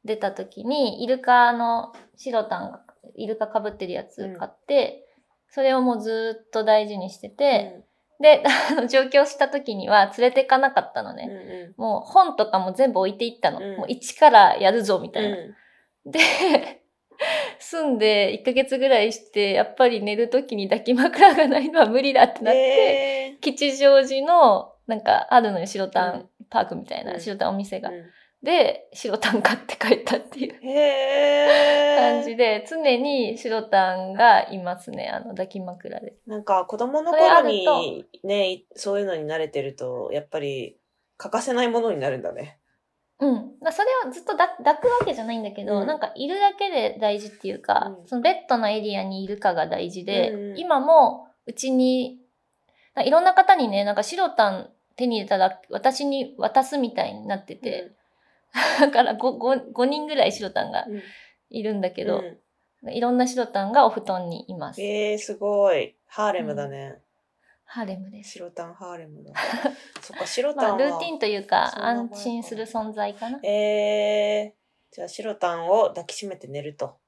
出た時に、イルカの、シロタンが、イルカ被ってるやつ買って、それをもうずーっと大事にしてて、で、あの上京した時には連れてかなかったのうんね。うもう本とかも全部置いていったの。うんもう一からやるぞ、みたんいな。うん。で、住んで1ヶ月ぐらいして、やっぱり寝る時に抱き枕がないのは無理だってなって、え吉祥寺の、なんかあるのよ、白タうん。ンパークみたいな、うん。白タンお店が。ーで、白タン買って帰ったっていう。感じで、常に白タンがいますね、あの抱き枕で。なんか子供の頃にね、そういうのに慣れてると、やっぱり欠かせないものになるんだね。うん。だそれをずっとだ抱くわけじゃないんだけど、うんなんかいるだけで大事っていうか、うんそのベッドのエリアにいるかが大事で、うんうん今もうちに、いろんな方にね、なんか白タン手に入れたら私に渡すみたいになってて、だから 5, 5, 5人ぐらい白タンがうんいるんだけど、うんいろんな白タンがお布団にいます。えー、すごい。ハーレムだね。ハーレムです。白タンハーレムだ。そっか、白タまあ、ンは。ルーティンというか、安心する存在かな。えー、じゃあ白タンを抱きしめて寝ると。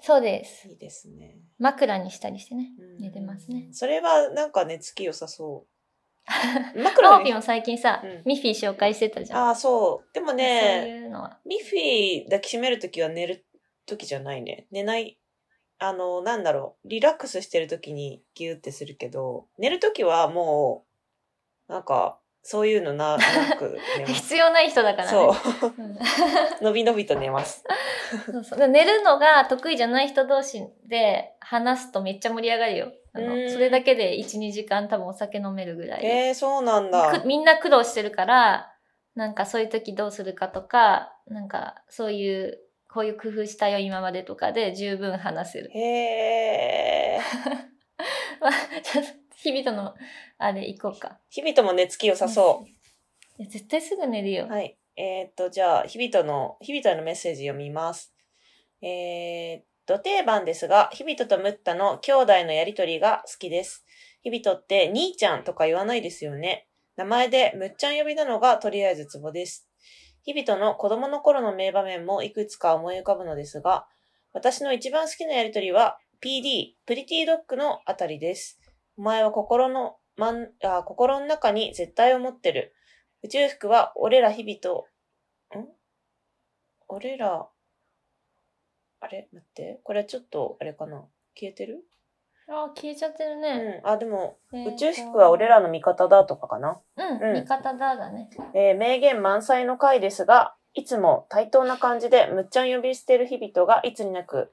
そうです。いいですね。枕にしたりしてね。うん寝てますね。それはなんか寝つき良さそう。マ 枕にオピも最近さ、うんミッフィー紹介してたじゃん。ああ、そう。でもね、いうのは。ミッフィー抱きしめるときは寝るときじゃないね。寝ない。あの、なんだろう。リラックスしてるときにギューってするけど、寝るときはもう、なんか、そういうのな、なく。必要ない人だからね。そう。うんのびのびと寝ます。そうそうで寝るのが得意じゃない人同士で話すとめっちゃ盛り上がるよ。あのうんそれだけで1、2時間多分お酒飲めるぐらい。えー、そうなんだく。みんな苦労してるから、なんかそういう時どうするかとか、なんかそういう、こういう工夫したよ今までとかで十分話せる。へえ。まあちょっと日々との、あれ、行こうか。日々とも寝つき良さそいや、絶対すぐ寝るよ。う。はい。えーっと、じゃあ、日々との、日々とへのメッセージ読みます。えー、土定番ですが、日々ととムッタの兄弟のやりとりが好きです。日々とって兄ちゃんとか言わないですよね。名前でむっちゃん呼びなのがとりあえずツボです。日々との子供の頃の名場面もいくつか思い浮かぶのですが、私の一番好きなやりとりは PD、プリティドッグのあたりです。お前は心の、まん、あ、心の中に絶対を持ってる。宇宙服は俺ら日々と、ん？俺ら、あれ？待って。これちょっと、あれかな？消えてる？あ、消えちゃってるね。うん。あ、でも、えーと宇宙服は俺らの味方だとかかな？うん、うん味方だだね。えー名言満載の回ですが、いつも対等な感じでむっちゃん呼び捨てる日々とがいつになく、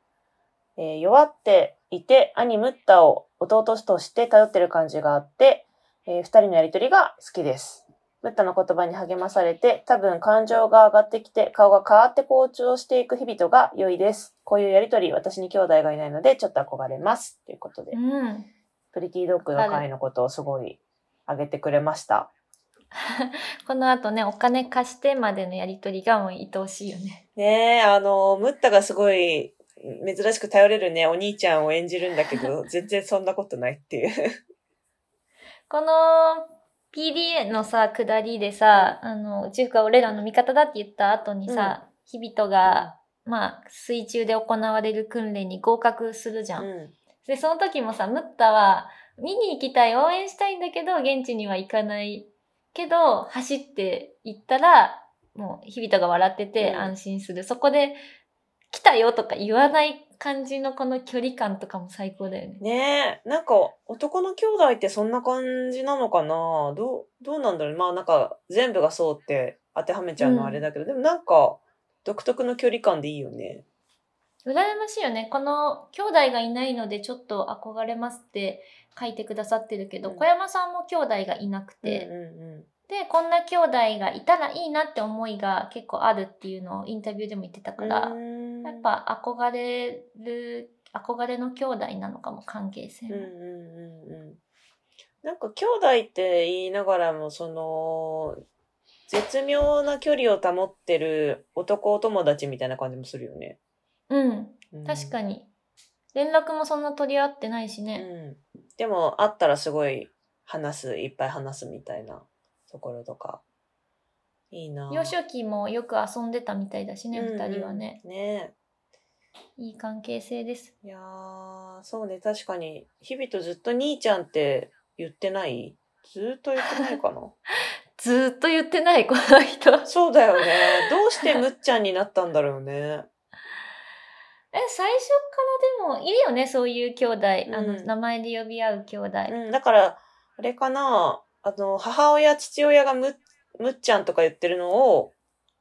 えー弱っていて兄ムッタを弟として頼ってる感じがあって、えー二人のやりとりが好きです。ムッタの言葉に励まされて、多分感情が上がってきて、顔が変わって好調していく日々とが良いです。こういうやりとり、私に兄弟がいないので、ちょっと憧れます。ということでう、ん。プリティドッグの回のことをすごい挙げてくれました。この後ね、お金貸してまでのやりとりがもう愛おしいよね。ねえ、あの、ムッタがすごい珍しく頼れるね、お兄ちゃんを演じるんだけど、全然そんなことないっていう。この PDA のさ、下りでさ、あの、宇宙服は俺らの味方だって言った後にさ、日々とが、まあ、水中で行われる訓練に合格するじゃん。うん。で、その時もさ、ムッタは、見に行きたい、応援したいんだけど、現地には行かないけど、走って行ったら、もう、日々とが笑っててうん安心する。そこで、来たよとか言わない感じのこの距離感とかも最高だよね。ねえ、なんか男の兄弟ってそんな感じなのかな？どう、どうなんだろうまあなんか全部がそうって当てはめちゃうのはあれだけど、でもなんか独特の距離感でいいよね。羨ましいよね。この、兄弟がいないのでちょっと憧れますって書いてくださってるけど、うん小山さんも兄弟がいなくて、うんうんで、こんな兄弟がいたらいいなって思いが結構あるっていうのをインタビューでも言ってたかうん。ら、やっ、ぱ憧れる、憧れの兄弟なのかも、関係性も。うんうんうんうん。なんか兄弟って言いながらも、その、絶妙な距離を保ってる男友達みたいな感じもするよね。うん、うん確かに。連絡もそんな取り合ってないしうね。ん。でも、会ったらすごい話す、いっぱい話すみたいなところとか。いいなぁ幼少期もよく遊んでたみたいだしね、うんうん二人はね。ねいい関係性です。え。いやー、そうね、確かに、日々とずっと兄ちゃんって言ってない？ずーっと言ってないかな？ずーっと言ってない、この人。そうだよね。どうしてむっちゃんになったんだろうね。え、最初からでも、いるよね、そういう兄弟。あの、うん名前で呼び合う兄弟。うん、だから、あれかな、あの、母親、父親がむ、むっちゃんとか言ってるのを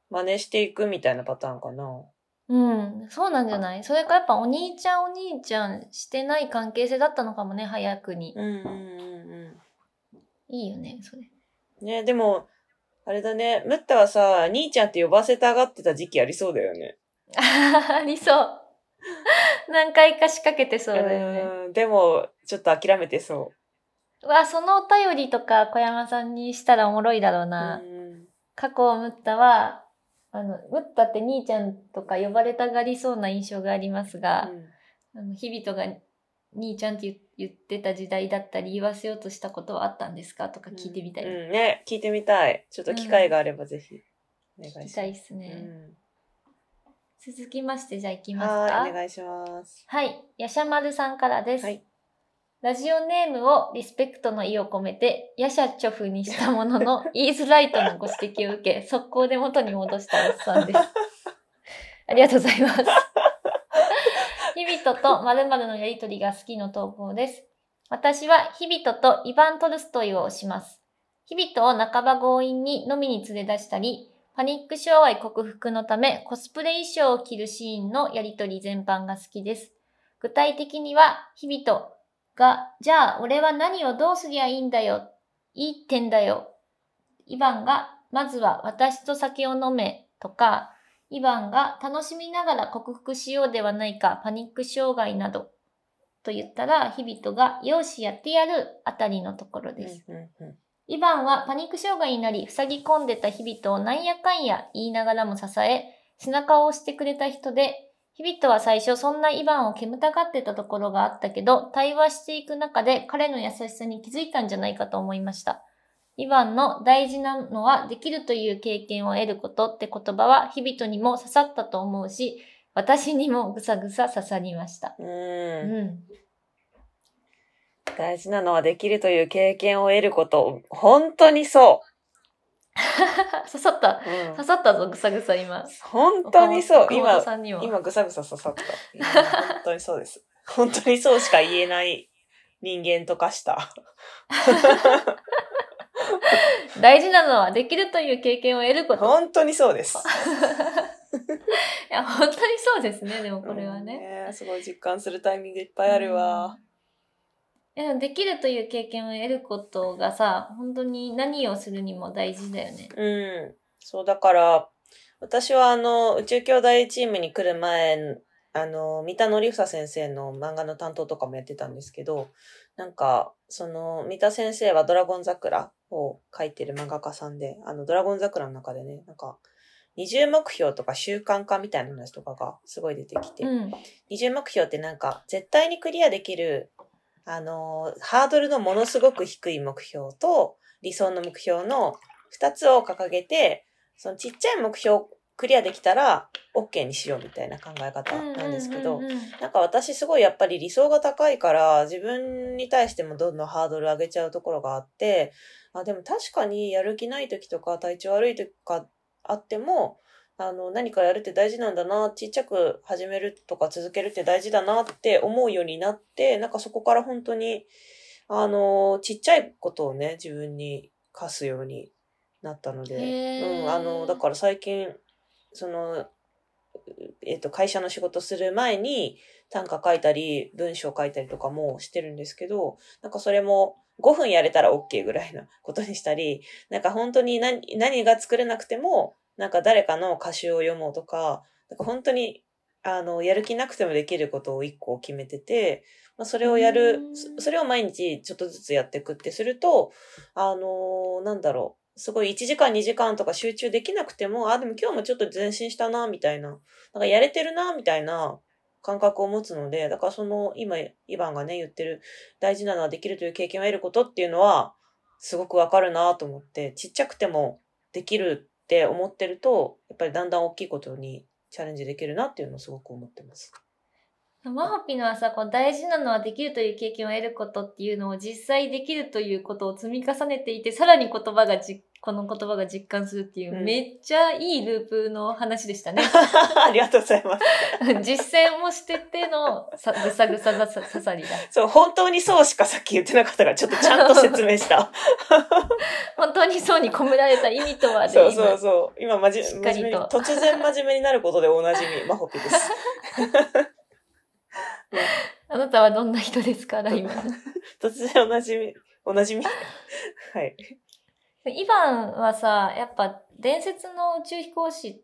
真似していくみたいなパターンかな。うん、そうなんじゃない？それかやっぱお兄ちゃんお兄ちゃんしてない関係性だったのかもね、早くに。うんうんうんいいよね、それ。うん。ね、でも、あれだね、ムッタはさ、兄ちゃんって呼ばせたがってた時期ありそうだよね。ありそう。何回か仕掛けてそうだよね。うんでも、ちょっと諦めてそうわ、そのお便りとか小山さんにしたらおもろいだろうう。な。うん過去をムッタは、あの、ムッタって兄ちゃんとか呼ばれたがりそうな印象がありますが、あの日々とが兄ちゃんって言言ってた時代だったり言わせようとしたことはあったんですか？とか聞いてみたい。うんうんね、聞いてみたい。ちょっと機会があればぜひ、お願いします。聞きたいっすね。うん続きまして、じゃあ行きますか。はい、お願いします。はい。やしゃまるさんからです。はいラジオネームをリスペクトの意を込めて、ヤシャチョフにしたものの、言いづらいとのご指摘を受け、速攻で元に戻したおっさんです。ありがとうございます。日々とと〇〇のやりとりが好きの投稿です。私は日々ととイヴァン・トルストイを推します。日々とを半ば強引に飲みに連れ出したり、パニック障害克服のためコスプレ衣装を着るシーンのやりとり全般が好きです。具体的には、日々とが、じゃあ俺は何をどうすりゃいいんだよ。いいってんだよ。イヴァンが、まずは私と酒を飲めとか、イヴァンが楽しみながら克服しようではないか、パニック障害など。と言ったら、日々とが、よしやってやるあたりのところです。イヴァンはパニック障害になり、塞ぎ込んでた日々とをなんやかんや言いながらも支え、背中を押してくれた人で、日々とは最初そんなイヴァンを煙たがってたところがあったけど、対話していく中で彼の優しさに気づいたんじゃないかと思いました。イヴァンの大事なのはできるという経験を得ることって言葉は日々とにも刺さったと思うし、私にもぐさぐさ刺さりました。う。うんん。大事なのはできるという経験を得ること。本当にそ 刺さった。う。うん刺さったぞ、ぐさぐさ今。本当にそう。今、今ぐさぐさ刺さった。本当にそうです。本当にそうしか言えない人間と化した。大事なのはできるという経験を得ること。本当にそうです。いや、本当にそうですね、でもこれはうんね。ねすごい実感するタイミングいっぱいあるわ。いやできるという経験を得ることがさ、本当に何をするにも大事だよね。うん。そう、だから、私はあの、宇宙兄弟チームに来る前、あの、三田則房先生の漫画の担当とかもやってたんですけど、なんか、その、三田先生はドラゴン桜を書いてる漫画家さんで、あの、ドラゴン桜の中でね、なんか、二重目標とか習慣化みたいな話とかがすごい出てきて、うん。二重目標ってなんか、絶対にクリアできる、あのー、ハードルのものすごく低い目標と、理想の目標の二つを掲げて、そのちっちゃい目標クリアできたら、OK にしようみたいな考え方なんですけどなんか私すごいやっぱり理想が高いから、自分に対してもどんどんハードル上げちゃうところがあって、あ、でも確かにやる気ない時とか体調悪い時とかあっても、あの、何かやるって大事なんだな、ちっちゃく始めるとか続けるって大事だなって思うようになって、なんかそこから本当に、あの、ちっちゃいことをね、自分に課すようになったので、うん、あの、だから最近、その、えっと、会社の仕事する前に短歌書いたり、文章書いたりとかもしてるんですけど、なんかそれも5分やれたら OK ぐらいなことにしたり、なんか本当に何何が作れなくても、なんか誰かの歌集を読もうとか、なんか本当に、あの、やる気なくてもできることを1個決めてて、まあ、それをやるうん、そそれを毎日ちょっとずつやっていくってすると、あのなんだろう、すごい1時間2時間とか集中できなくても、あ、でも今日もちょっと前進したな、みたいな、なんかやれてるな、みたいな感覚を持つので、だからその、今、イヴァンがね、言ってる大事なのはできるという経験を得ることっていうのは、すごくわかるなと思って、ちっちゃくてもできるって思ってると、やっぱりだんだん大きいことにチャレンジできるなっていうのをすごく思ってます。マホピのはさ、こう大事なのはできるという経験を得ることっていうのを実際できるということを積み重ねていて、さらに言葉が実、この言葉が実感するっていう、うんめっちゃいいループの話でしたね。ありがとうございます。実践もしててのさぐさぐさざさ刺さりだ。そう、本当にそうしかさっき言ってなかったから、ちょっとちゃんと説明した。本当にそうに込められた意味とはで、そうそうそう。今、真面目に、突然真面目になることでおなじみ、マホピです。あなたはどんな人ですか、ライム。突然おなじみ、おなじみ。はい。イヴァンはさ、やっぱ伝説の宇宙飛行士っ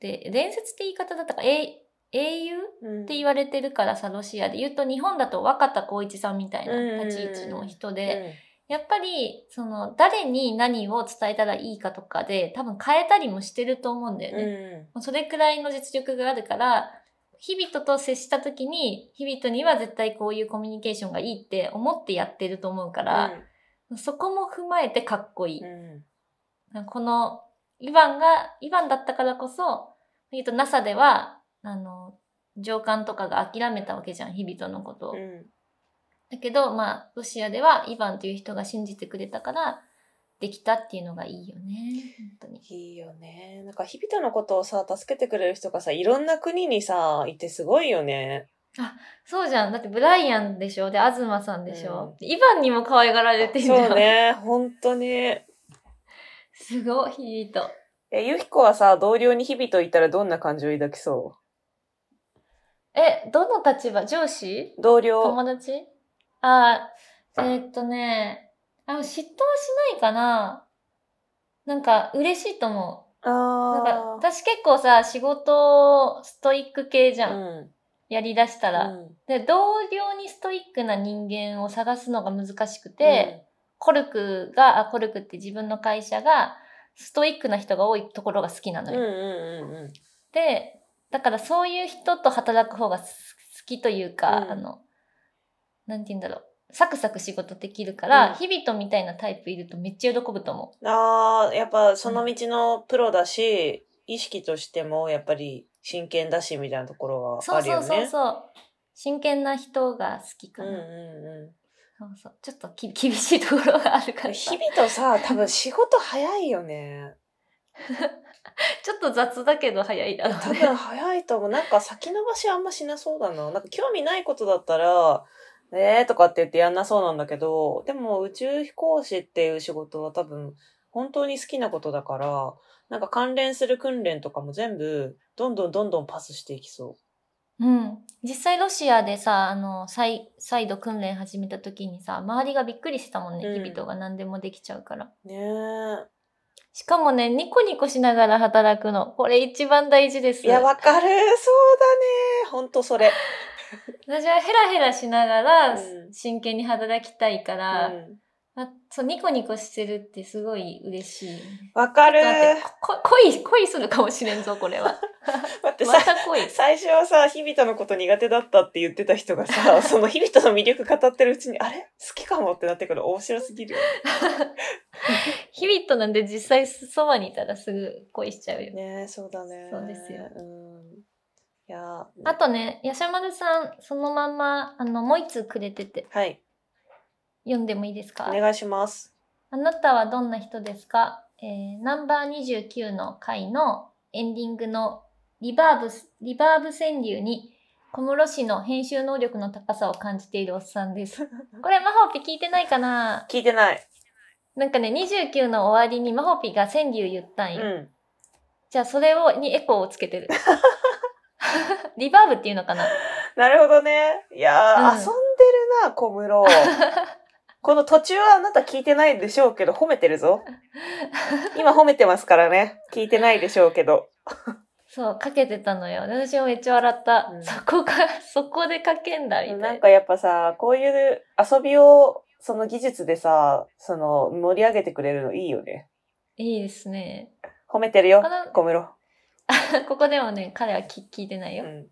て、伝説って言い方だったか、え英雄うん。って言われてるからさ、ロシアで。言うと日本だと若田光一さんみたいな立ち位置の人で、やっぱり、その、誰に何を伝えたらいいかとかで、多分変えたりもしてると思うんだようん。ね。もうそれくらいの実力があるから、日々と接した時に、日々には絶対こういうコミュニケーションがいいって思ってやってると思うから、そこも踏まえてかっこいいうん。うんこの、イヴァンが、イヴァンだったからこそ、言うと NASA では、あの、上官とかが諦めたわけじゃん、日々のことを。うんだけど、まあ、ロシアではイヴァンという人が信じてくれたから、できたっていうのがいいよね。本当に。いいよね。なんか、日々のことをさ、助けてくれる人がさ、いろんな国にさ、いてすごいよね。そうじゃん。だってブライアンでしょ？で、東さんでしょ、うイヴァンにも可愛がられてんじゃん。そうね。本当に。すごい、ヒート。え、ゆひこはさ、同僚に日々と言ったらどんな感情を抱きそえ、どの立場？上司？う同僚。友達？あー、えーっとね、あ、嫉妬はしないかななんか、嬉しいと思う。なんか、あ私結構さ、仕事、ストイック系じあ。ゃん。うん。やりだしたら。うんで、同僚にストイックな人間を探すのが難しくて、コルクが、あ、コルクって自分の会社が、ストイックな人が多いところが好きなのよ。うんうんうんうん。で、だからそういう人と働く方がす好きというか、うんあの、なんて言うんだろう。サクサク仕事できるから、うん日々とみたいなタイプいるとめっちゃ喜ぶと思ああ、やっぱその道のプロだし、意識としてもやっぱり真剣だしみたいなところう。そうそうがあるよね。そうそう。真剣な人が好きかな。うんうんそうそう。ちょっとき厳しいところがあるから日々とさ、多分仕事早いよね。ちょっと雑だけど早いだろ多うね。分早いと思う。なんか先延ばしあんましなそうだな。なんか興味ないことだったら、えーとかって言ってやんなそうなんだけど、でも宇宙飛行士っていう仕事は多分本当に好きなことだから、なんか関連する訓練とかも全部どんどんどんどんパスしていきそうん。実際ロシアでさ、あの、再、再度訓練始めた時にさ、周りがびっくりしてたもんね。うん日々とが何でもできちゃうから。う。ねえ。しかもね、ニコニコしながら働くの。これ一番大事です。いや、わかる。そうだね。ほんとそれ。私はヘラヘラしながらうん真剣に働きたいかうら、んあそうニコニコしてるってすごい嬉しい。わかる。こ恋、恋するかもしれんぞ、これは。待って、まさ、た恋。最初はさ、日々とのこと苦手だったって言ってた人がさ、その日々との魅力語ってるうちに、あれ？好きかもってなってくる面白すぎるよ。日々となんで実際そばにいたらすぐ恋しちゃうよ。ねえ、そうだね。そうですようん。いやあとね、やしゃまるさん、そのまんま、あの、もう一通くれてて、はい。読んでもいいですか？お願いします。あなたはどんな人ですか？えー、ナンバー29の回のエンディングのリバーブス、リバーブ川柳に小室氏の編集能力の高さを感じているおっさんです。これ、マホピ聞いてないかな？聞いてない。なんかね、29の終わりにマホピが川柳言ったんよ。うん。じゃあ、それを、にエコーをつけてる。リバーブっていうのかな？なるほどね。いやー、うん遊んでるな、小室。この途中はあなた聞いてないでしょうけど、褒めてるぞ。今褒めてますからね。聞いてないでしょうけど。そう、かけてたのよ。私もめっちゃ笑った。うんそこか、そこでかけんだ、みたいな。なんかやっぱさ、こういう遊びを、その技術でさ、その盛り上げてくれるのいいよね。いいですね。褒めてるよ小室。ここでもね、彼はき聞いてないよ。うん。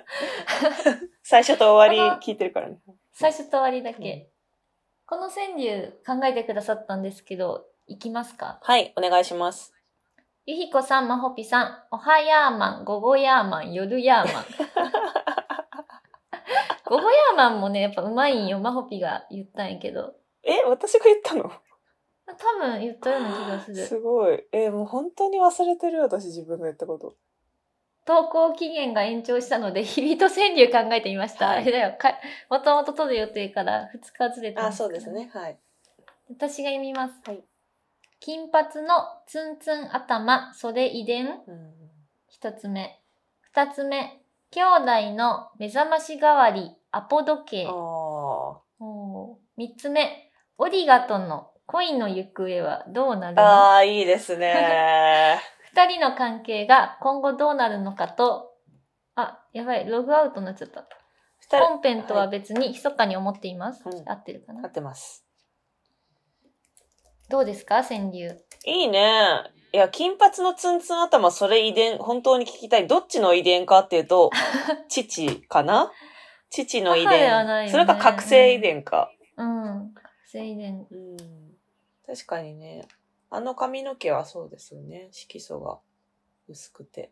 最初と終わり聞いてるからね。最初と終わりだけ。うんこの川柳考えてくださったんですけど、いきますか？はい、お願いします。ゆひこさん、まほぴさん、おはやーまん、ごごやーまん、夜やーまん。ごごやーまんもね、やっぱうまいんよ、まほぴが言ったんやけど。え、私が言ったの？多分言ったような気がする。すごい。え、もう本当に忘れてる私自分が言ったこと。投稿期限が延長したので、日々と川柳考えてみました。はいあれだよ、かもともと取る予定から2日ずれてますあ、そうです。ね。はい。私が読みます。はい金髪のツンツン頭、それ遺伝？うん、一つ目。二つ目。兄弟の目覚まし代わり、アポ時計。三つ目。オリガとの恋の行方はどうなるあ。の？ああ、いいですね。二人の関係が今後どうなるのかと、あ、やばい、ログアウトになっちゃった。本編とは別に密かに思っています。うん合ってるかな？合ってます。どうですか？川柳。いいね。いや、金髪のツンツン頭、それ遺伝、本当に聞きたい。どっちの遺伝かっていうと、父かな？父の遺母ではないよね伝。それか覚醒遺伝か。うん。覚醒遺伝。うん。確かにね。あの髪の毛はそうですよね。色素が薄くて。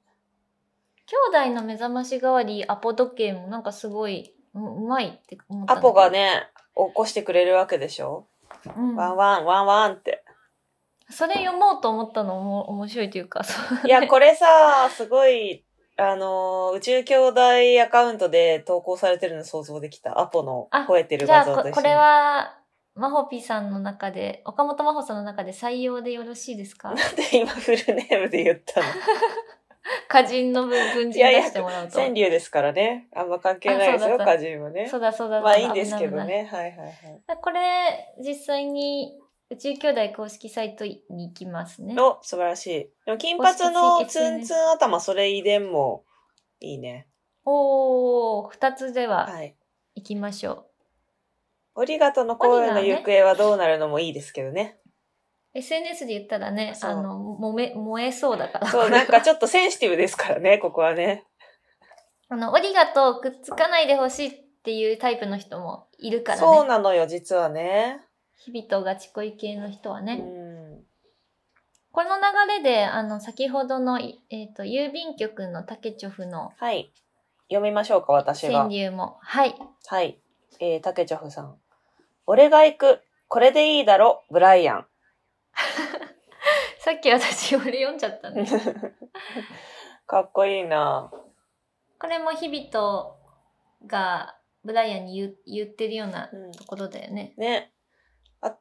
兄弟の目覚まし代わりアポ時計もなんかすごいううまいって思ったアポが、ね、起こしてくれるわけでしょ、うん、ワンワン、ワンワンって。それ読もうと思ったのも面白いというかいや、これさ、すごい、あのー、宇宙兄弟アカウントで投稿されてるの想像できた。アポのあ吠えてる画像と一緒に。ここれはマホピさんの中で岡本真帆さんの中で採用でよろしいですか？なんで今フルネームで言ったの？歌人の分分人出してもらうと川柳ですからね。あんま関係ないですよ、歌人はねそ。うだそうだまあいいんですけどね。はいはいはい。これ実際に宇宙兄弟公式サイトに行きますねお、素晴らしい。でも金髪のツンツン頭、それ遺伝もいいね。おー、二つでははい。行きましょオリガとの声の行方はどうなるのもいいですけどね。う。SNS で言ったらね、あの、燃め、燃えそうだから。そう、なんかちょっとセンシティブですからね、ここはね。あの、オリガとくっつかないでほしいっていうタイプの人もいるからそうね。なのよ、実はね。日々とガチ恋系の人はうね。ん。この流れで、あの、先ほどの、いえっ、と、郵便局のタケチョフのはい。読みましょうか、私が川。柳も。はい。はい。えー、竹チョフさん。俺が行く。これでいいだろ、ブライアン。さっき私、俺読んじゃったね。かっこいいなこれも日々とがブライアンに言う言ってるようなうんところだよね。ね。あ、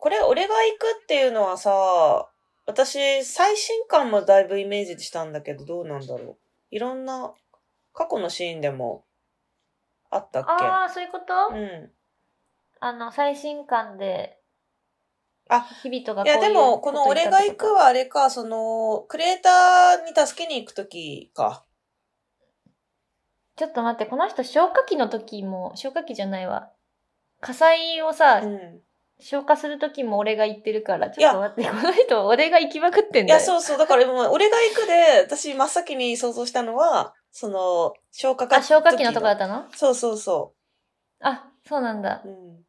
これ、俺が行くっていうのはさ、私、最新刊もだいぶイメージしたんだけど、どうなんだろう。いろんな、過去のシーンでも、あったっああ、そういうこと、けうん。あの、最新刊で、あ、日々とがいや、でも、この俺が行くはあれか、その、クリエイターに助けに行くときか。ちょっと待って、この人消火器の時も、消火器じゃないわ。火災をさ、うん。消火する時も俺が言ってるから、ちょっと待って、この人俺が行きまくってんいや、だよ。そうそう。だからもう、俺が行くで、私真っ先に想像したのは、その、消火器。あ、消火器のとこだったの？そうそうそあ、そうなんだう。。うん。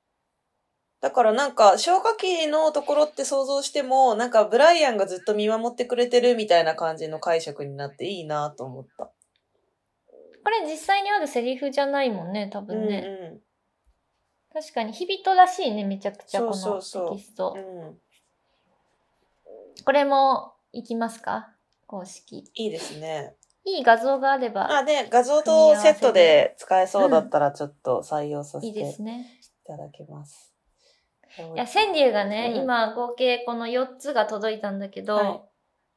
だからなんか、消火器のところって想像しても、なんか、ブライアンがずっと見守ってくれてるみたいな感じの解釈になっていいなと思った。これ実際にあるセリフじゃないもんね、多うん分ね。う確かに、日々とらしいね、めちゃくちゃこのテそうそうそうキスト。ん。うん。これも行きますか？公式。いいですね。いい画像があればあ、で、画像とセットで使えそうだったら、ちょっと採用させいいてい。ただきます。いや、川柳がね、うん今合計この4つが届いたんだけど、はい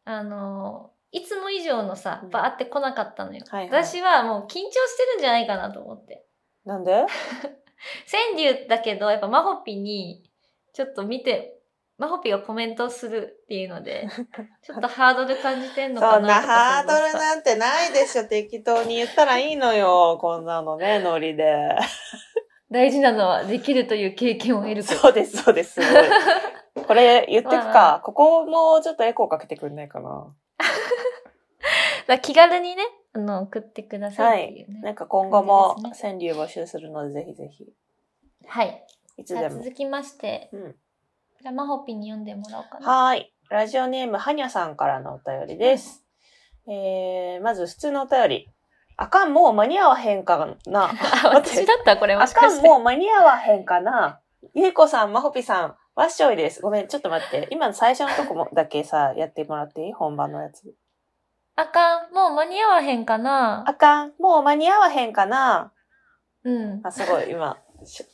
あの、いつも以上のさうん、バーって来なかったのよ。はいはい私はもう緊張してるんじゃないかなと思って。なんで？川柳だけど、やっぱマホピに、ちょっと見て、マホピがコメントするっていうので、ちょっとハードル感じてんのかそんなハードルななんてないでしょ。適当に言ったらいいのよ。こんなのね、ノリで。大事なのはできるという経験を得ること。そうです、そうです。これ言ってくまあか。ここもちょっとエコーかけてくんないかな。だから気軽にね、あの、送ってくださいっていうね。なんか今後も川柳募集するので、ぜひぜひ。はい。いつでも。続きまして、うん。じゃあマホピに読んでもらおうかな。はーい。ラジオネーム、はにゃさんからのお便りです。えー、まず普通のお便り。あかん、もう間に合わへんかな。あ、私だったこれもあしかして。かん、もう間に合わへんかな。ゆいこさん、まほぴさん、わっしょいです。ごめん、ちょっと待って。今の最初のとこもだけさ、やってもらっていい？本番のやつ。あかん、もう間に合わへんかな。あかん、もう間に合わへんかな。うん。あ、すごい、今、し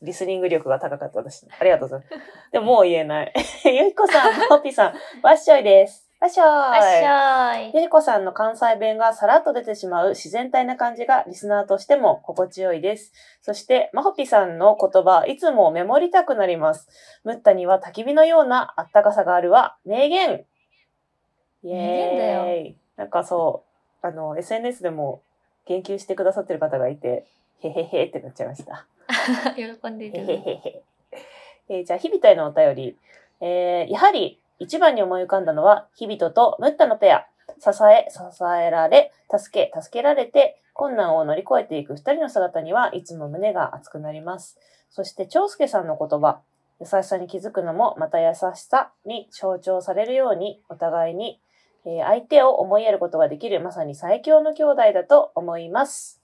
リスニング力が高かった私。ありがとうございます。でももう言えない。ゆいこさん、まほぴさん、わっしょいです。わっしょーい。あっしゃーい。ゆりこさんの関西弁がさらっと出てしまう自然体な感じがリスナーとしても心地よいです。そして、まほぴさんの言葉、いつもメモりたくなります。ムッタには焚き火のようなあったかさがあるわ。名言イエーイ。名言だよなんかそう、あの、SNS でも言及してくださってる方がいて、へへへってなっちゃいました。喜んでいへへる。へへ。えーじゃあ、日々とへのお便り。えーやはり、一番に思い浮かんだのは、日々ととムッタのペア。支え、支えられ、助け、助けられて、困難を乗り越えていく二人の姿にはいつも胸が熱くなります。そして、長介さんの言葉。優しさに気づくのも、また優しさに象徴されるように、お互いに、えー相手を思いやることができる、まさに最強の兄弟だと思います。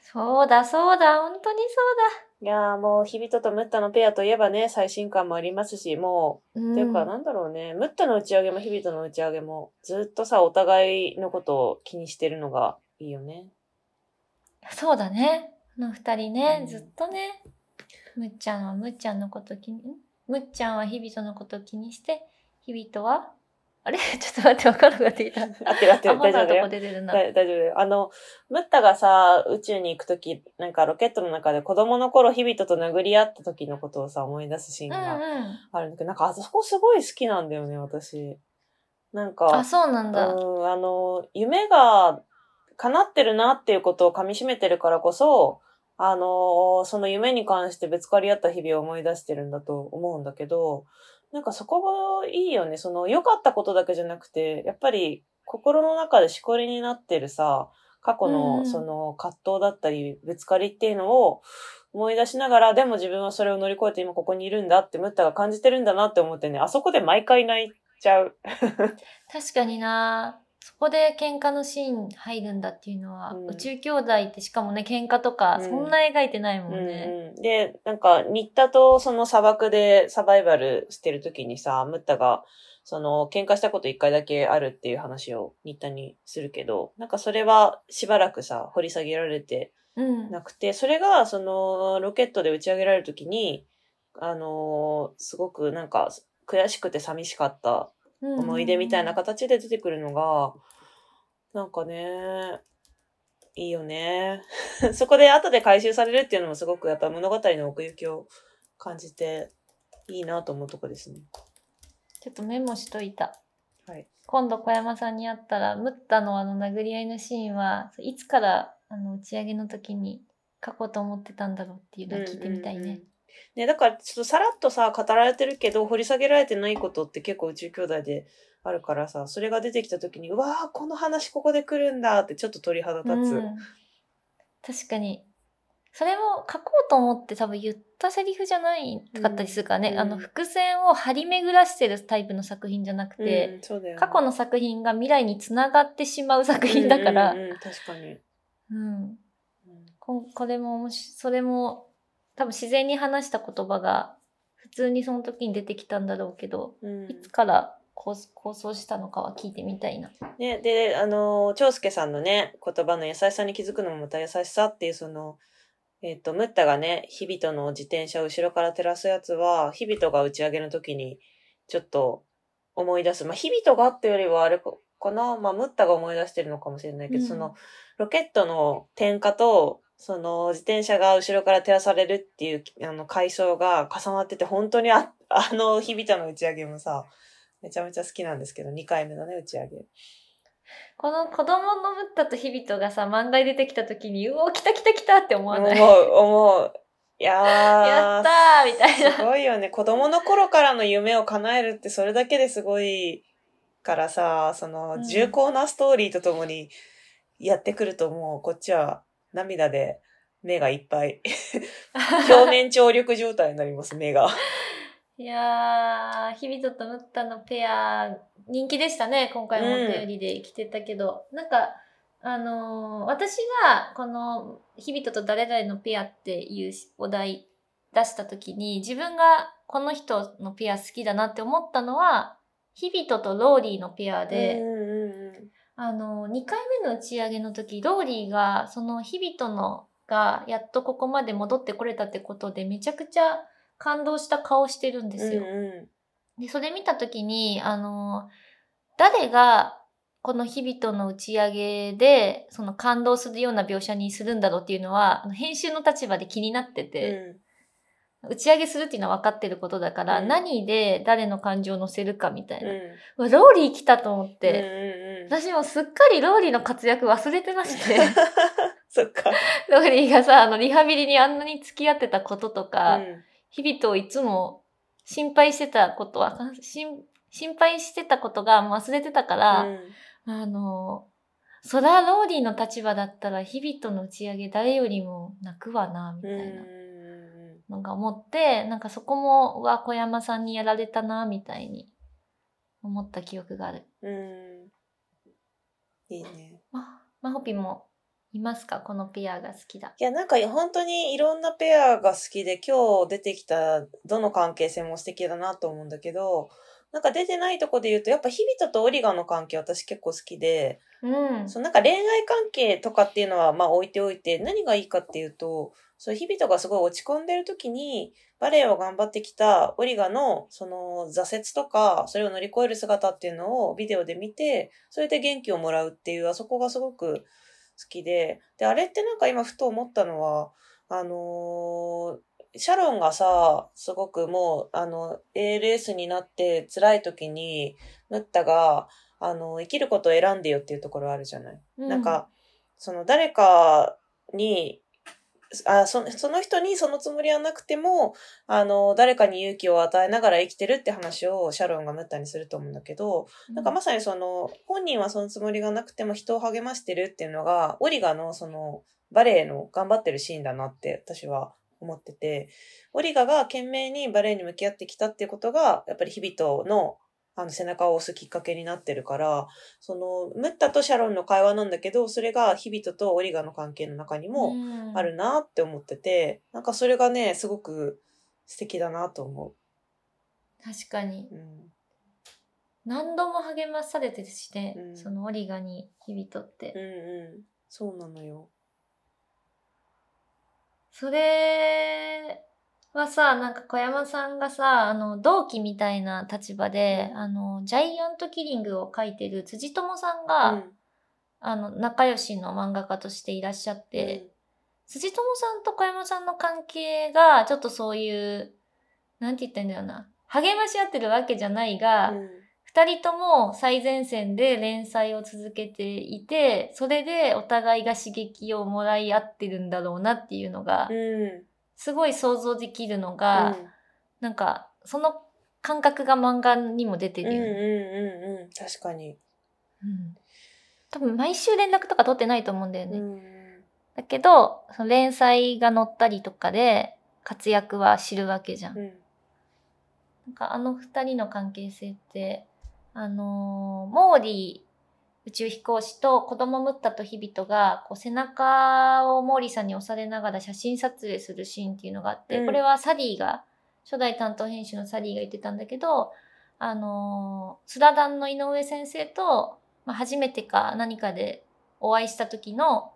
そうだ、そうだ、本当にそうだいやーもう、日々ととムッタのペアといえばね、最新刊もありますし、もう。っていうか、んなんだろうね。ムッタの打ち上げも日々との打ち上げも、ずっとさ、お互いのことを気にしてるのがいいよね。そうだね。あの二人ね、うんずっとね、むっちゃんはむっちゃんのこと気に、んむっちゃんは日々とのこと気にして、日々とはあれ？ちょっと待って、わかるができた。合ってる合ってアる。大丈夫だよ。出てるな。大大丈夫だよ。あの、ムッタがさ、宇宙に行くとき、なんかロケットの中で子供の頃日々とと殴り合った時のことをさ、思い出すシーンうんがうん。あるんだけど、なんかあそこすごい好きなんだよね、私。なんか、あ、そうなんだ。うん、あの、夢が叶ってるなっていうことを噛み締めてるからこそ、あのーその夢に関してぶつかり合った日々を思い出してるんだと思うんだけど、なんかそこがいいよね。その良かったことだけじゃなくて、やっぱり心の中でしこりになってるさ、過去うんのその葛藤だったり、ぶつかりっていうのを思い出しながら、でも自分はそれを乗り越えて今ここにいるんだってムッタが感じてるんだなって思ってね、あそこで毎回泣いちゃう。確かになそこで喧嘩のシーン入るんだっていうのは、うん宇宙兄弟ってしかもね、喧嘩とか、うんそんな描いてないもんうんね。うん、で、なんか、新田とその砂漠でサバイバルしてる時にさ、ムッタが、その、喧嘩したこと一回だけあるっていう話を新田にするけど、なんかそれはしばらくさ、掘り下げられてうん。なくて、それが、その、ロケットで打ち上げられる時に、あのーすごくなんか、悔しくて寂しかったうん思い出みたいな形で出てくるのが、なんかね、いいよね。そこで後で回収されるっていうのもすごくやっぱ物語の奥行きを感じていいなと思うとこですね。ちょっとメモしといた。はい。今度小山さんに会ったら、ムッタのあの殴り合いのシーンは、いつからあの打ち上げの時に書こうと思ってたんだろうっていうのを聞いてみたいね。ね、だからちょっとさらっとさ、語られてるけど、掘り下げられてないことって結構宇宙兄弟であるからさ、それが出てきた時に、うわー、この話ここで来るんだってちょっと鳥肌立つ。うん確かに。それも書こうと思って多分言ったセリフじゃないかったりするからね、うんあの伏線を張り巡らしてるタイプの作品じゃなくて、うんね過去の作品が未来につながってしまう作品だから、うんうんうん確かに。うんここれもそれも多分自然に話した言葉が普通にその時に出てきたんだろうけど、うんいつから構構想したのかは聞いてみたいな。ね、で、あの、長介さんのね、言葉の優しさに気づくのもまた優しさっていう、その、えっ、と、ムッタがね、日々との自転車を後ろから照らすやつは、日々とが打ち上げの時に、ちょっと思い出す。まあ、日々とがってよりはあれかな、まあ、ムッタが思い出してるのかもしれないけど、うんその、ロケットの点火と、その、自転車が後ろから照らされるっていう、あの、階層が重なってて、本当にあ、あの、日々との打ち上げもさ、めちゃめちゃ好きなんですけど、2回目のね、打ち上げ。この子供のムッタとヒビトがさ、漫画に出てきた時に、うお、来た来た来たって思わない？思う、思う。いやー。やったーみたいすな。ごいよね。子供の頃からの夢を叶えるってそれだけですごいからさ、そのうん重厚なストーリーとともにやってくるともうこっちは涙で目がいっぱい。表面張力状態になります、目が。いやー、ヒビトとムッタのペア、人気でしたね。今回もお便りで来てたけど。なんか、あのー私が、この、ヒビトと誰々のペアっていうお題出した時に、自分がこの人のペア好きだなって思ったのは、ヒビトとローリーのペアで、うんうんうんあの、2回目の打ち上げの時、ローリーが、その日々とのが、やっとここまで戻ってこれたってことで、めちゃくちゃ感動した顔してるんですよ。うんうん。で、それ見た時に、あの、誰が、この日々との打ち上げで、その感動するような描写にするんだろうっていうのは、編集の立場で気になってて、打ち上げするっていうのは分かってることだから、うん。何で誰の感情を乗せるかみたいな。うん。ローリー来たと思っうんて、うんうん。私もすっかりローリーの活躍忘れてまして、そっか。ローリーがさ、あの、リハビリにあんなに付き合ってたこととか、うん。日々人いつも心配してたことは、心心配してたことが忘れてたから、あの、そらローリーの立場だったら日々人の打ち上げ誰よりも泣くわな、みたうん。いなうんのが思って、なんかそこも、うわ、小山さんにやられたな、みたいに思った記憶がある。うんいいね。ま、まほぴもいますか？このペアが好きだ。いや、なんか本当にいろんなペアが好きで、今日出てきたどの関係性も素敵だなと思うんだけど、なんか出てないとこで言うと、やっぱ日々とオリガの関係私結構好きで、うん。そうなんか恋愛関係とかっていうのはまあ置いておいて、何がいいかっていうと、そう日々とがすごい落ち込んでる時に、バレエを頑張ってきたオリガのその挫折とか、それを乗り越える姿っていうのをビデオで見て、それで元気をもらうっていう、あそこがすごく好きで、で、あれってなんか今ふと思ったのは、あのーシャロンがさ、すごくもう、あの、ALS になって辛い時に、ムッタが、あの、生きることを選んでよっていうところあるじゃない。なんか、その誰かに、あそその人にそのつもりはなくても、あの、誰かに勇気を与えながら生きてるって話をシャロンがムッタにすると思うんだけど、なんかまさにその、本人はそのつもりがなくても人を励ましてるっていうのが、オリガのその、バレエの頑張ってるシーンだなって私は思ってて、オリガが懸命にバレエに向き合ってきたっていうことが、やっぱり日々とのあの背中を押すきっかけになってるから、その、ムッタとシャロンの会話なんだけど、それが日々とオリガの関係の中にもあるなって思ってて、なんかそれがね、すごく素敵だなと思確かにう。うん。何度も励まされてるしね、うんそのオリガに日々とって、うんうん。そうなのよ。それはさなんか小山さんがさあの同期みたいな立場で、うんあのジャイアントキリングを書いてる辻友さんうが、ん。あの仲良しの漫画家としていらっしゃって、辻友さんと小山さんの関係がちょっとそういうなんて言ったらいいんだよな励まし合ってるわけじゃないが、うん二人とも最前線で連載を続けていて、それでお互いが刺激をもらい合ってるんだろうなっていうのがう、ん。すごい想像できるのうが、んなんか、その感覚が漫画にも出てうんうんるよね。うんうん。確かに。うん多分毎週連絡とか取ってないと思うんだよね。うん。だけど、その連載が載ったりとかで活躍は知るわけじゃん。うん。なんかあの二人の関係性って、あのーモーリー宇宙飛行士と子供ムッタとヒビトがこう背中をモーリーさんに押されながら写真撮影するシーンっていうのがあって、うんこれはサリーが、初代担当編集のサリーが言ってたんだけど、あのースラダンの井上先生と、まあ、初めてか何かでお会いした時の、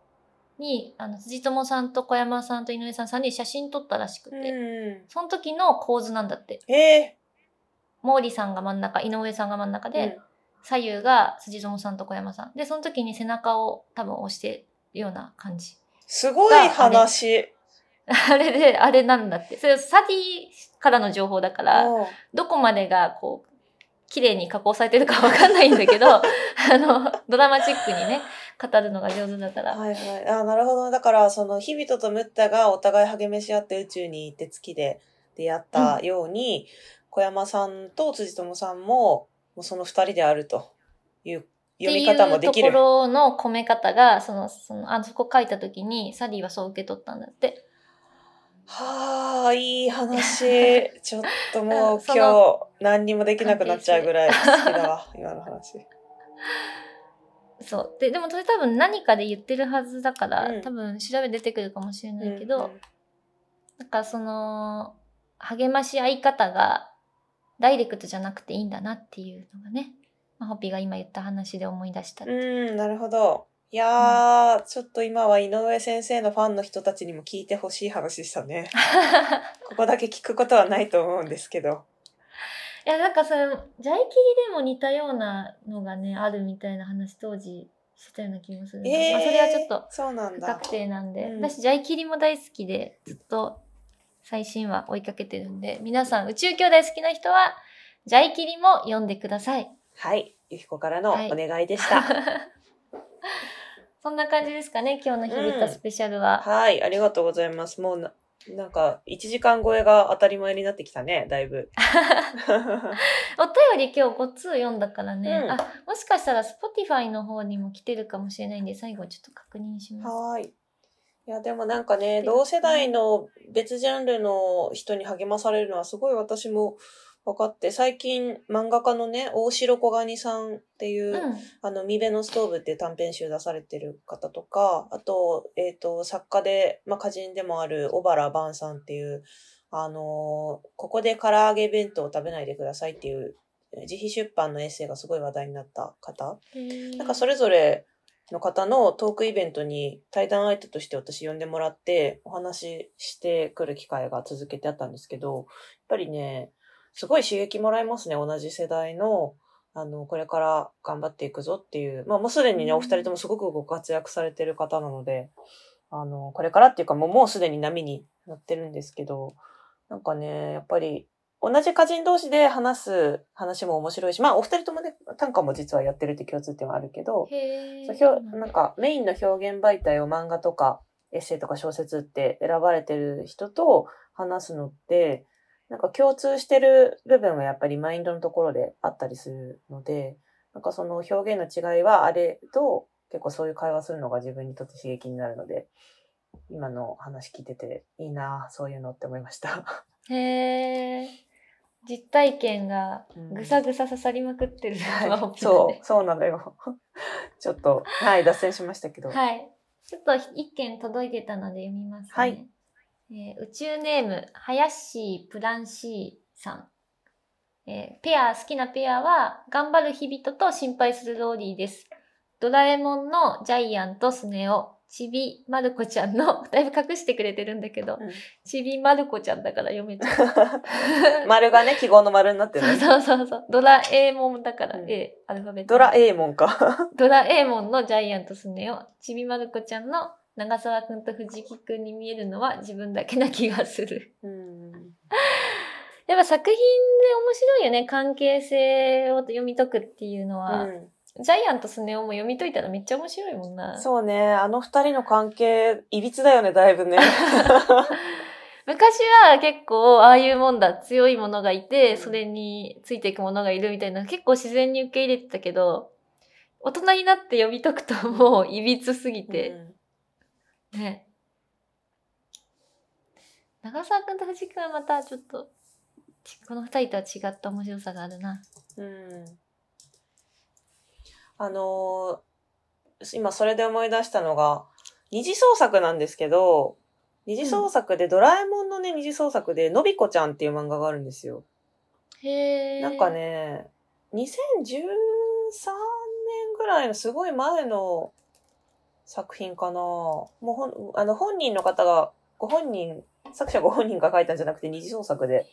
に、あの、辻友さんと小山さんと井上さんさんに写真撮ったらしくて、うその時の構図なんだって。ん。え毛利さんが真ん中、井上さんが真ん中えで、左右が辻園さんと小山さん。で、その時に背中を多分押してるような感じ。すごい話。あれで、あれなんだって。それサディからの情報だから、うんどこまでがこう、綺麗に加工されてるかわかんないんだけど、あの、ドラマチックにね、語るのが上手だから。はいはい。あなるほど。だから、その、日々とムッタがお互い励めし合って宇宙に行って月で出会ったように、小山さんと辻友さんも、もうその二人であるという読み方もできる。っていうところの込め方が、その、その、あそこ書いた時に、サディはそう受け取ったんだって。はあ、いい話。ちょっともうそ今の日何にもできなくなっちゃうぐらい好きだわ、今の話。そう。で、でもそれ多分何かで言ってるはずだから、うん多分調べ出てくるかもしれないけど、なんかその、励まし合い方がダイレクトじゃなくていいんだなっていうのがね、まあ、ホッピーが今言った話で思い出した。うん、うんなるほど。いやー、ちょっと今は井上先生のファンの人たちにも聞いてほしい話でしたね。ここだけ聞くことはないと思うんですけど。いや、なんかそれ、ジャイキリでも似たようなのがね、あるみたいな話当時してたような気もするんだえー、まあ、それはちょっとそうなんだ不確。定なんで、うん私ジャイキリも大好きでずっと最新話追いかけてるんで皆さん宇宙兄弟好きな人はジャイキリも読んでくださいはい。ゆきこからのおはい願いでした。そんな感じですかね今日の日々とスペシャルは、はい、ありがとうございます。もうな、なんか、1時間超えが当たり前になってきたね、だいぶ。お便り今日5通読んだからね、うんあもしかしたら Spotify の方にも来てるかもしれないんで最後ちょっと確認しますはーい。いや、でもなんかね、で同世代の別ジャンルの人に励まされるのはすごい私も分かって、最近漫画家のね、大城小蟹さんっていう、うん。あの、海辺のストーブっていう短編集出されてる方とか、あと、えっ、と、作家で、まあ、歌人でもある小原晩さんっていう、あのーここで唐揚げ弁当を食べないでくださいっていう、えー自費出版のエッセイがすごい話題になった方。なんかそれぞれの方のトークイベントに対談相手として私呼んでもらってお話ししてくる機会が続けてあったんですけど、やっぱりね、すごい刺激もらえますね、同じ世代の、あの、これから頑張っていくぞっていう。まあもうすでにね、うんお二人ともすごくご活躍されてる方なので、あの、これからっていうかもうもうすでに波に乗ってるんですけど、なんかね、やっぱり同じ歌人同士で話す話も面白いし、まあお二人ともね、短歌も実はやってるって共通点はあるけど。そなんかメインの表現媒体を漫画とかエッセイとか小説って選ばれてる人と話すのって、なんか共通してる部分はやっぱりマインドのところであったりするので、なんかその表現の違いはあれと結構そういう会話するのが自分にとって刺激になるので、今の話聞いてていいなそういうのって思いました。へえ。実体験がうんぐさぐさ刺さりまくってるワンはい、オピだねそう、そうなのよ。ちょっと、はい、脱線しましたけど。はい。ちょっと一件届いてたので読みますね。はいえー宇宙ネーム、はやしプランシーさん。えーペア、好きなペアは、頑張る日々と心配するローリーです。ドラえもんのジャイアンとスネ夫、ちびまる子ちゃんの、だいぶ隠してくれてるんだけど、うんちびまる子ちゃんだから読めちゃう。丸がね、記号の丸になってるね。そうそうそう。ドラえもんだから、うん A、アルファベット。ドラえもんか。ドラえもんのジャイアンとスネ夫、ちびまる子ちゃんの長澤くんと藤木くんに見えるのは自分だけな気がする。うん。やっぱ作品で面白いよね。関係性を読み解くっていうのは。うんジャイアンとスネ夫も読み解いたらめっちゃ面白いもんな。そうね、あの二人の関係、いびつだよね、だいぶね。昔は結構ああいうもんだ、強いものがいて、うんそれについていくものがいるみたいな結構自然に受け入れてたけど、大人になって読み解くともういびつすぎて、ね。長澤くんと藤木くんはまたちょっと、ちこの二人とは違った面白さがあるな。うん。うんあのー今それで思い出したのが、二次創作なんですけど、二次創作で、ドラえもんのね、二次創作で、のびこちゃんっていう漫画があるんですよ。へーなんか。ね、2013年ぐらいのすごい前の作品かな。もうほん、あの、本人の方が、ご本人、作者ご本人が書いたんじゃなくて二次創作で、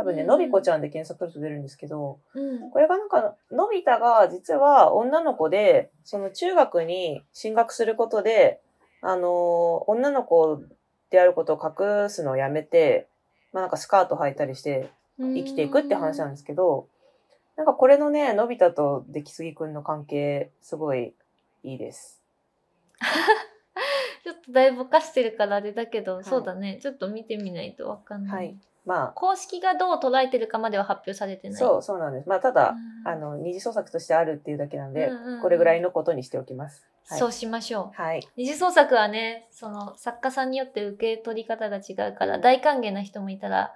多分ね、うんのびこちゃんで検索すると出るんですけど、うん。これがなんか、のび太が実は女の子で、その中学に進学することで、あのー女の子であることを隠すのをやめて、まあなんかスカート履いたりして、生きていくって話なんですけど、なんかこれのね、のび太と出来すぎくんの関係、すごいいいです。ちょっとだいぶぼかしてるからあれだけど、いそうだね。ちょっと見てみないとわかんない。はい。ま公式がどう捉えてるかまでは発表されてあ、ない。そう、そうなんです。まあただ、うんあの、二次創作としてあるっていうだけなんで、うんうんうんこれぐらいのことにしておきます。はいそうしましょう。はい。二次創作はね、その作家さんによって受け取り方が違うから、大歓迎な人もいたら、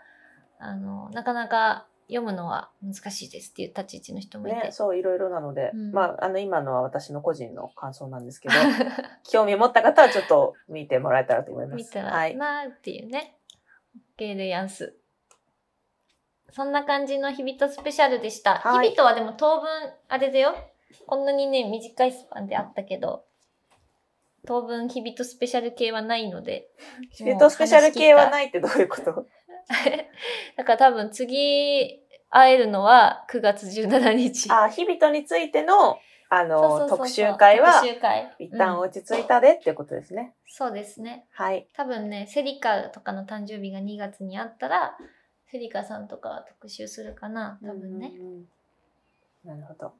あの、なかなか読むのは難しいですっていう立ち位置の人もいて。ね、そう、いろいろなので、うんまあ、あの、今のは私の個人の感想なんですけど、興味持った方はちょっと見てもらえたらと思います。見たらはい。なーっていうね。OK でやんす。そんな感じの日々とスペシャルでした。はい日々とはでも当分、あれだよ。こんなにね、短いスパンであったけど、当分日々とスペシャル系はないので。シュートスペシャル系はい。ないってどういうこと？だから多分次会えるのは9月17日。あ、日々とについての、あの、特集会は。一旦うん落ち着いたでっていうことですね。そうですね。はい。多分ね、セリカとかの誕生日が2月にあったら、セリカさんとかは特集するかな、多分ね。うんうんうん。なるほど。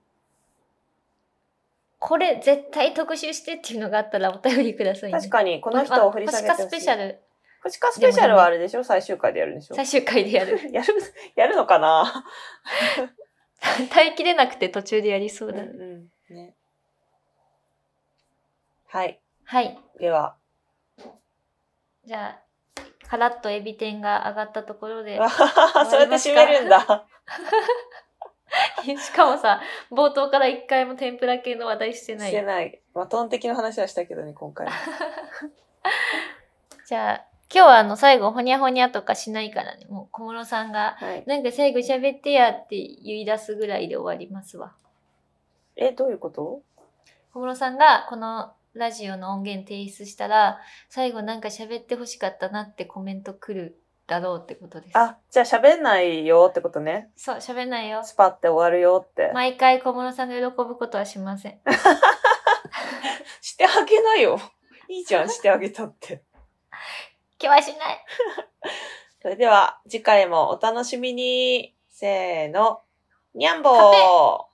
これ絶対特集してっていうのがあったらお便りくださいね。確かに、この人を振り下げて星ほしい。かスペシャル、星かスペシャルはあれでしょ？最終回でやるんでしょ？最終回でやる。やる、やるのかな？耐えきれなくて途中でやりそううん。うん。ね。はい。はい。では、じゃあ、カラッとエビ天が上がったところで そうやって締めるんだ。しかもさ、冒頭から一回も天ぷら系の話題してない。してない。まあ、トン的の話はしたけどね、今回。じゃあ、今日はあの最後ほにゃほにゃとかしないからね、もう小室さんが、はい。なんか最後喋ってやって言い出すぐらいで終わりますわ。え、どういうこと？小室さんがこのラジオの音源提出したら、最後なんか喋ってほしかったなってコメント来るだろうってことです。あ、じゃあ喋んないよってことね。そう、喋んないよ。スパって終わるよって。毎回小室さんが喜ぶことはしません。してあげなよ。いいじゃん、してあげたって。今日はしない それでは次回もお楽しみに。せーの。にゃんぼカー